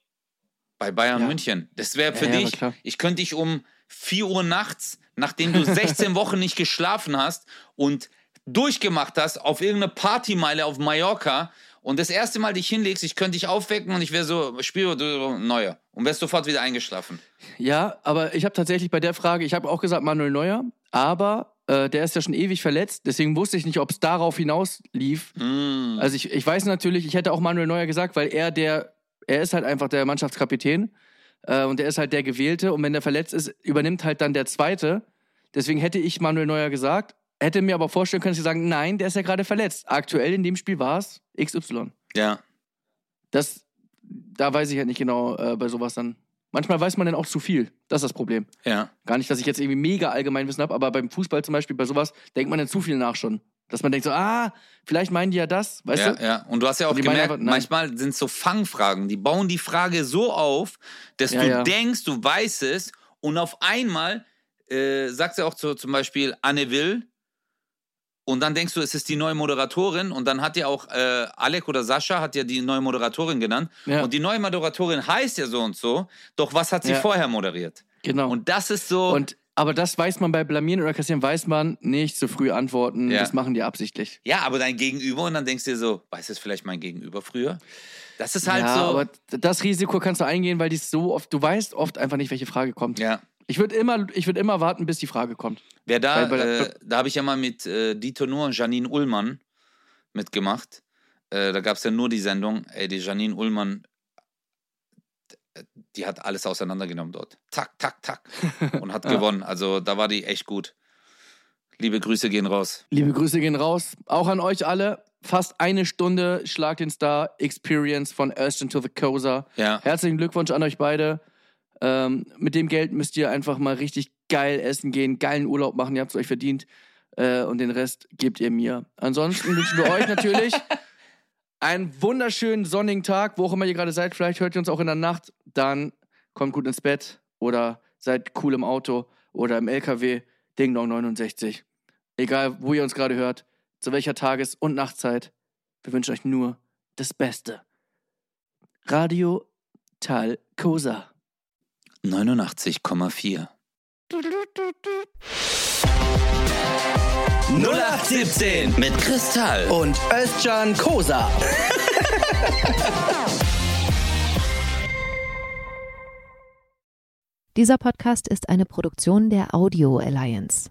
bei Bayern Ja. München. Das wäre für Ja, ja, dich, ich könnte dich um 4 Uhr nachts, nachdem du 16 *laughs* Wochen nicht geschlafen hast und durchgemacht hast auf irgendeine Partymeile auf Mallorca und das erste Mal dich hinlegst, ich könnte dich aufwecken und ich wäre so, Spiel neuer und wärst sofort wieder eingeschlafen. Ja, aber ich habe tatsächlich bei der Frage, ich habe auch gesagt Manuel Neuer, aber äh, der ist ja schon ewig verletzt, deswegen wusste ich nicht, ob es darauf hinaus lief. Mm. Also ich, ich weiß natürlich, ich hätte auch Manuel Neuer gesagt, weil er der, er ist halt einfach der Mannschaftskapitän äh, und er ist halt der Gewählte und wenn der verletzt ist, übernimmt halt dann der Zweite. Deswegen hätte ich Manuel Neuer gesagt, hätte mir aber vorstellen können, dass sie sagen, nein, der ist ja gerade verletzt. Aktuell in dem Spiel war es XY. Ja. Das, da weiß ich halt nicht genau äh, bei sowas dann. Manchmal weiß man dann auch zu viel. Das ist das Problem. Ja. Gar nicht, dass ich jetzt irgendwie mega Allgemeinwissen habe, aber beim Fußball zum Beispiel, bei sowas, denkt man dann zu viel nach schon. Dass man denkt so, ah, vielleicht meinen die ja das, weißt ja, du? ja. Und du hast ja auch gemerkt, einfach, manchmal sind es so Fangfragen. Die bauen die Frage so auf, dass Ja, du ja. denkst, du weißt es und auf einmal äh, sagt sie auch zu, zum Beispiel Anne Will und dann denkst du, es ist die neue Moderatorin und dann hat ja auch äh, Alec oder Sascha hat ja die neue Moderatorin genannt Ja. und die neue Moderatorin heißt ja so und so, doch was hat sie Ja. vorher moderiert? Genau. Und das ist so, Und aber das weiß man bei Blamieren oder Kassieren, weiß man nicht zu früh antworten. Ja. Das machen die absichtlich. ja, aber dein Gegenüber und dann denkst du dir so, weiß es vielleicht mein Gegenüber früher? Das ist halt ja, so. aber das Risiko kannst du eingehen, weil die so oft, du weißt oft einfach nicht, welche Frage kommt. ja. Ich würde immer, ich würde immer warten, bis die Frage kommt. Wer da, Weil- weil- äh, da habe ich ja mal mit äh, Dieter Nuhr und Janine Ullmann mitgemacht. Äh, da gab es ja nur die Sendung. Ey, die Janine Ullmann, die hat alles auseinandergenommen dort. Zack, tack, tack. *laughs* Und hat Ja. gewonnen. Also da war die echt gut. Liebe Grüße gehen raus. Liebe Grüße gehen raus. Auch an euch alle. Fast eine Stunde Schlag den Star Experience von Ashton to the Coza. Ja, Herzlichen Glückwunsch an euch beide. Ähm, mit dem Geld müsst ihr einfach mal richtig geil essen gehen, geilen Urlaub machen. Ihr habt es euch verdient. Äh, und den Rest gebt ihr mir. Ansonsten wünschen wir euch natürlich *laughs* einen wunderschönen sonnigen Tag, wo auch immer ihr gerade seid. Vielleicht hört ihr uns auch in der Nacht. Dann kommt gut ins Bett oder seid cool im Auto oder im LKW. Ding Dong 69. Egal, wo ihr uns gerade hört, zu welcher Tages- und Nachtzeit. Wir wünschen euch nur das Beste. Radio Tal Kosa. 89,4. 0817 Mit Kristall. Und Özcan Kosa. Dieser Podcast ist eine Produktion der Audio Alliance.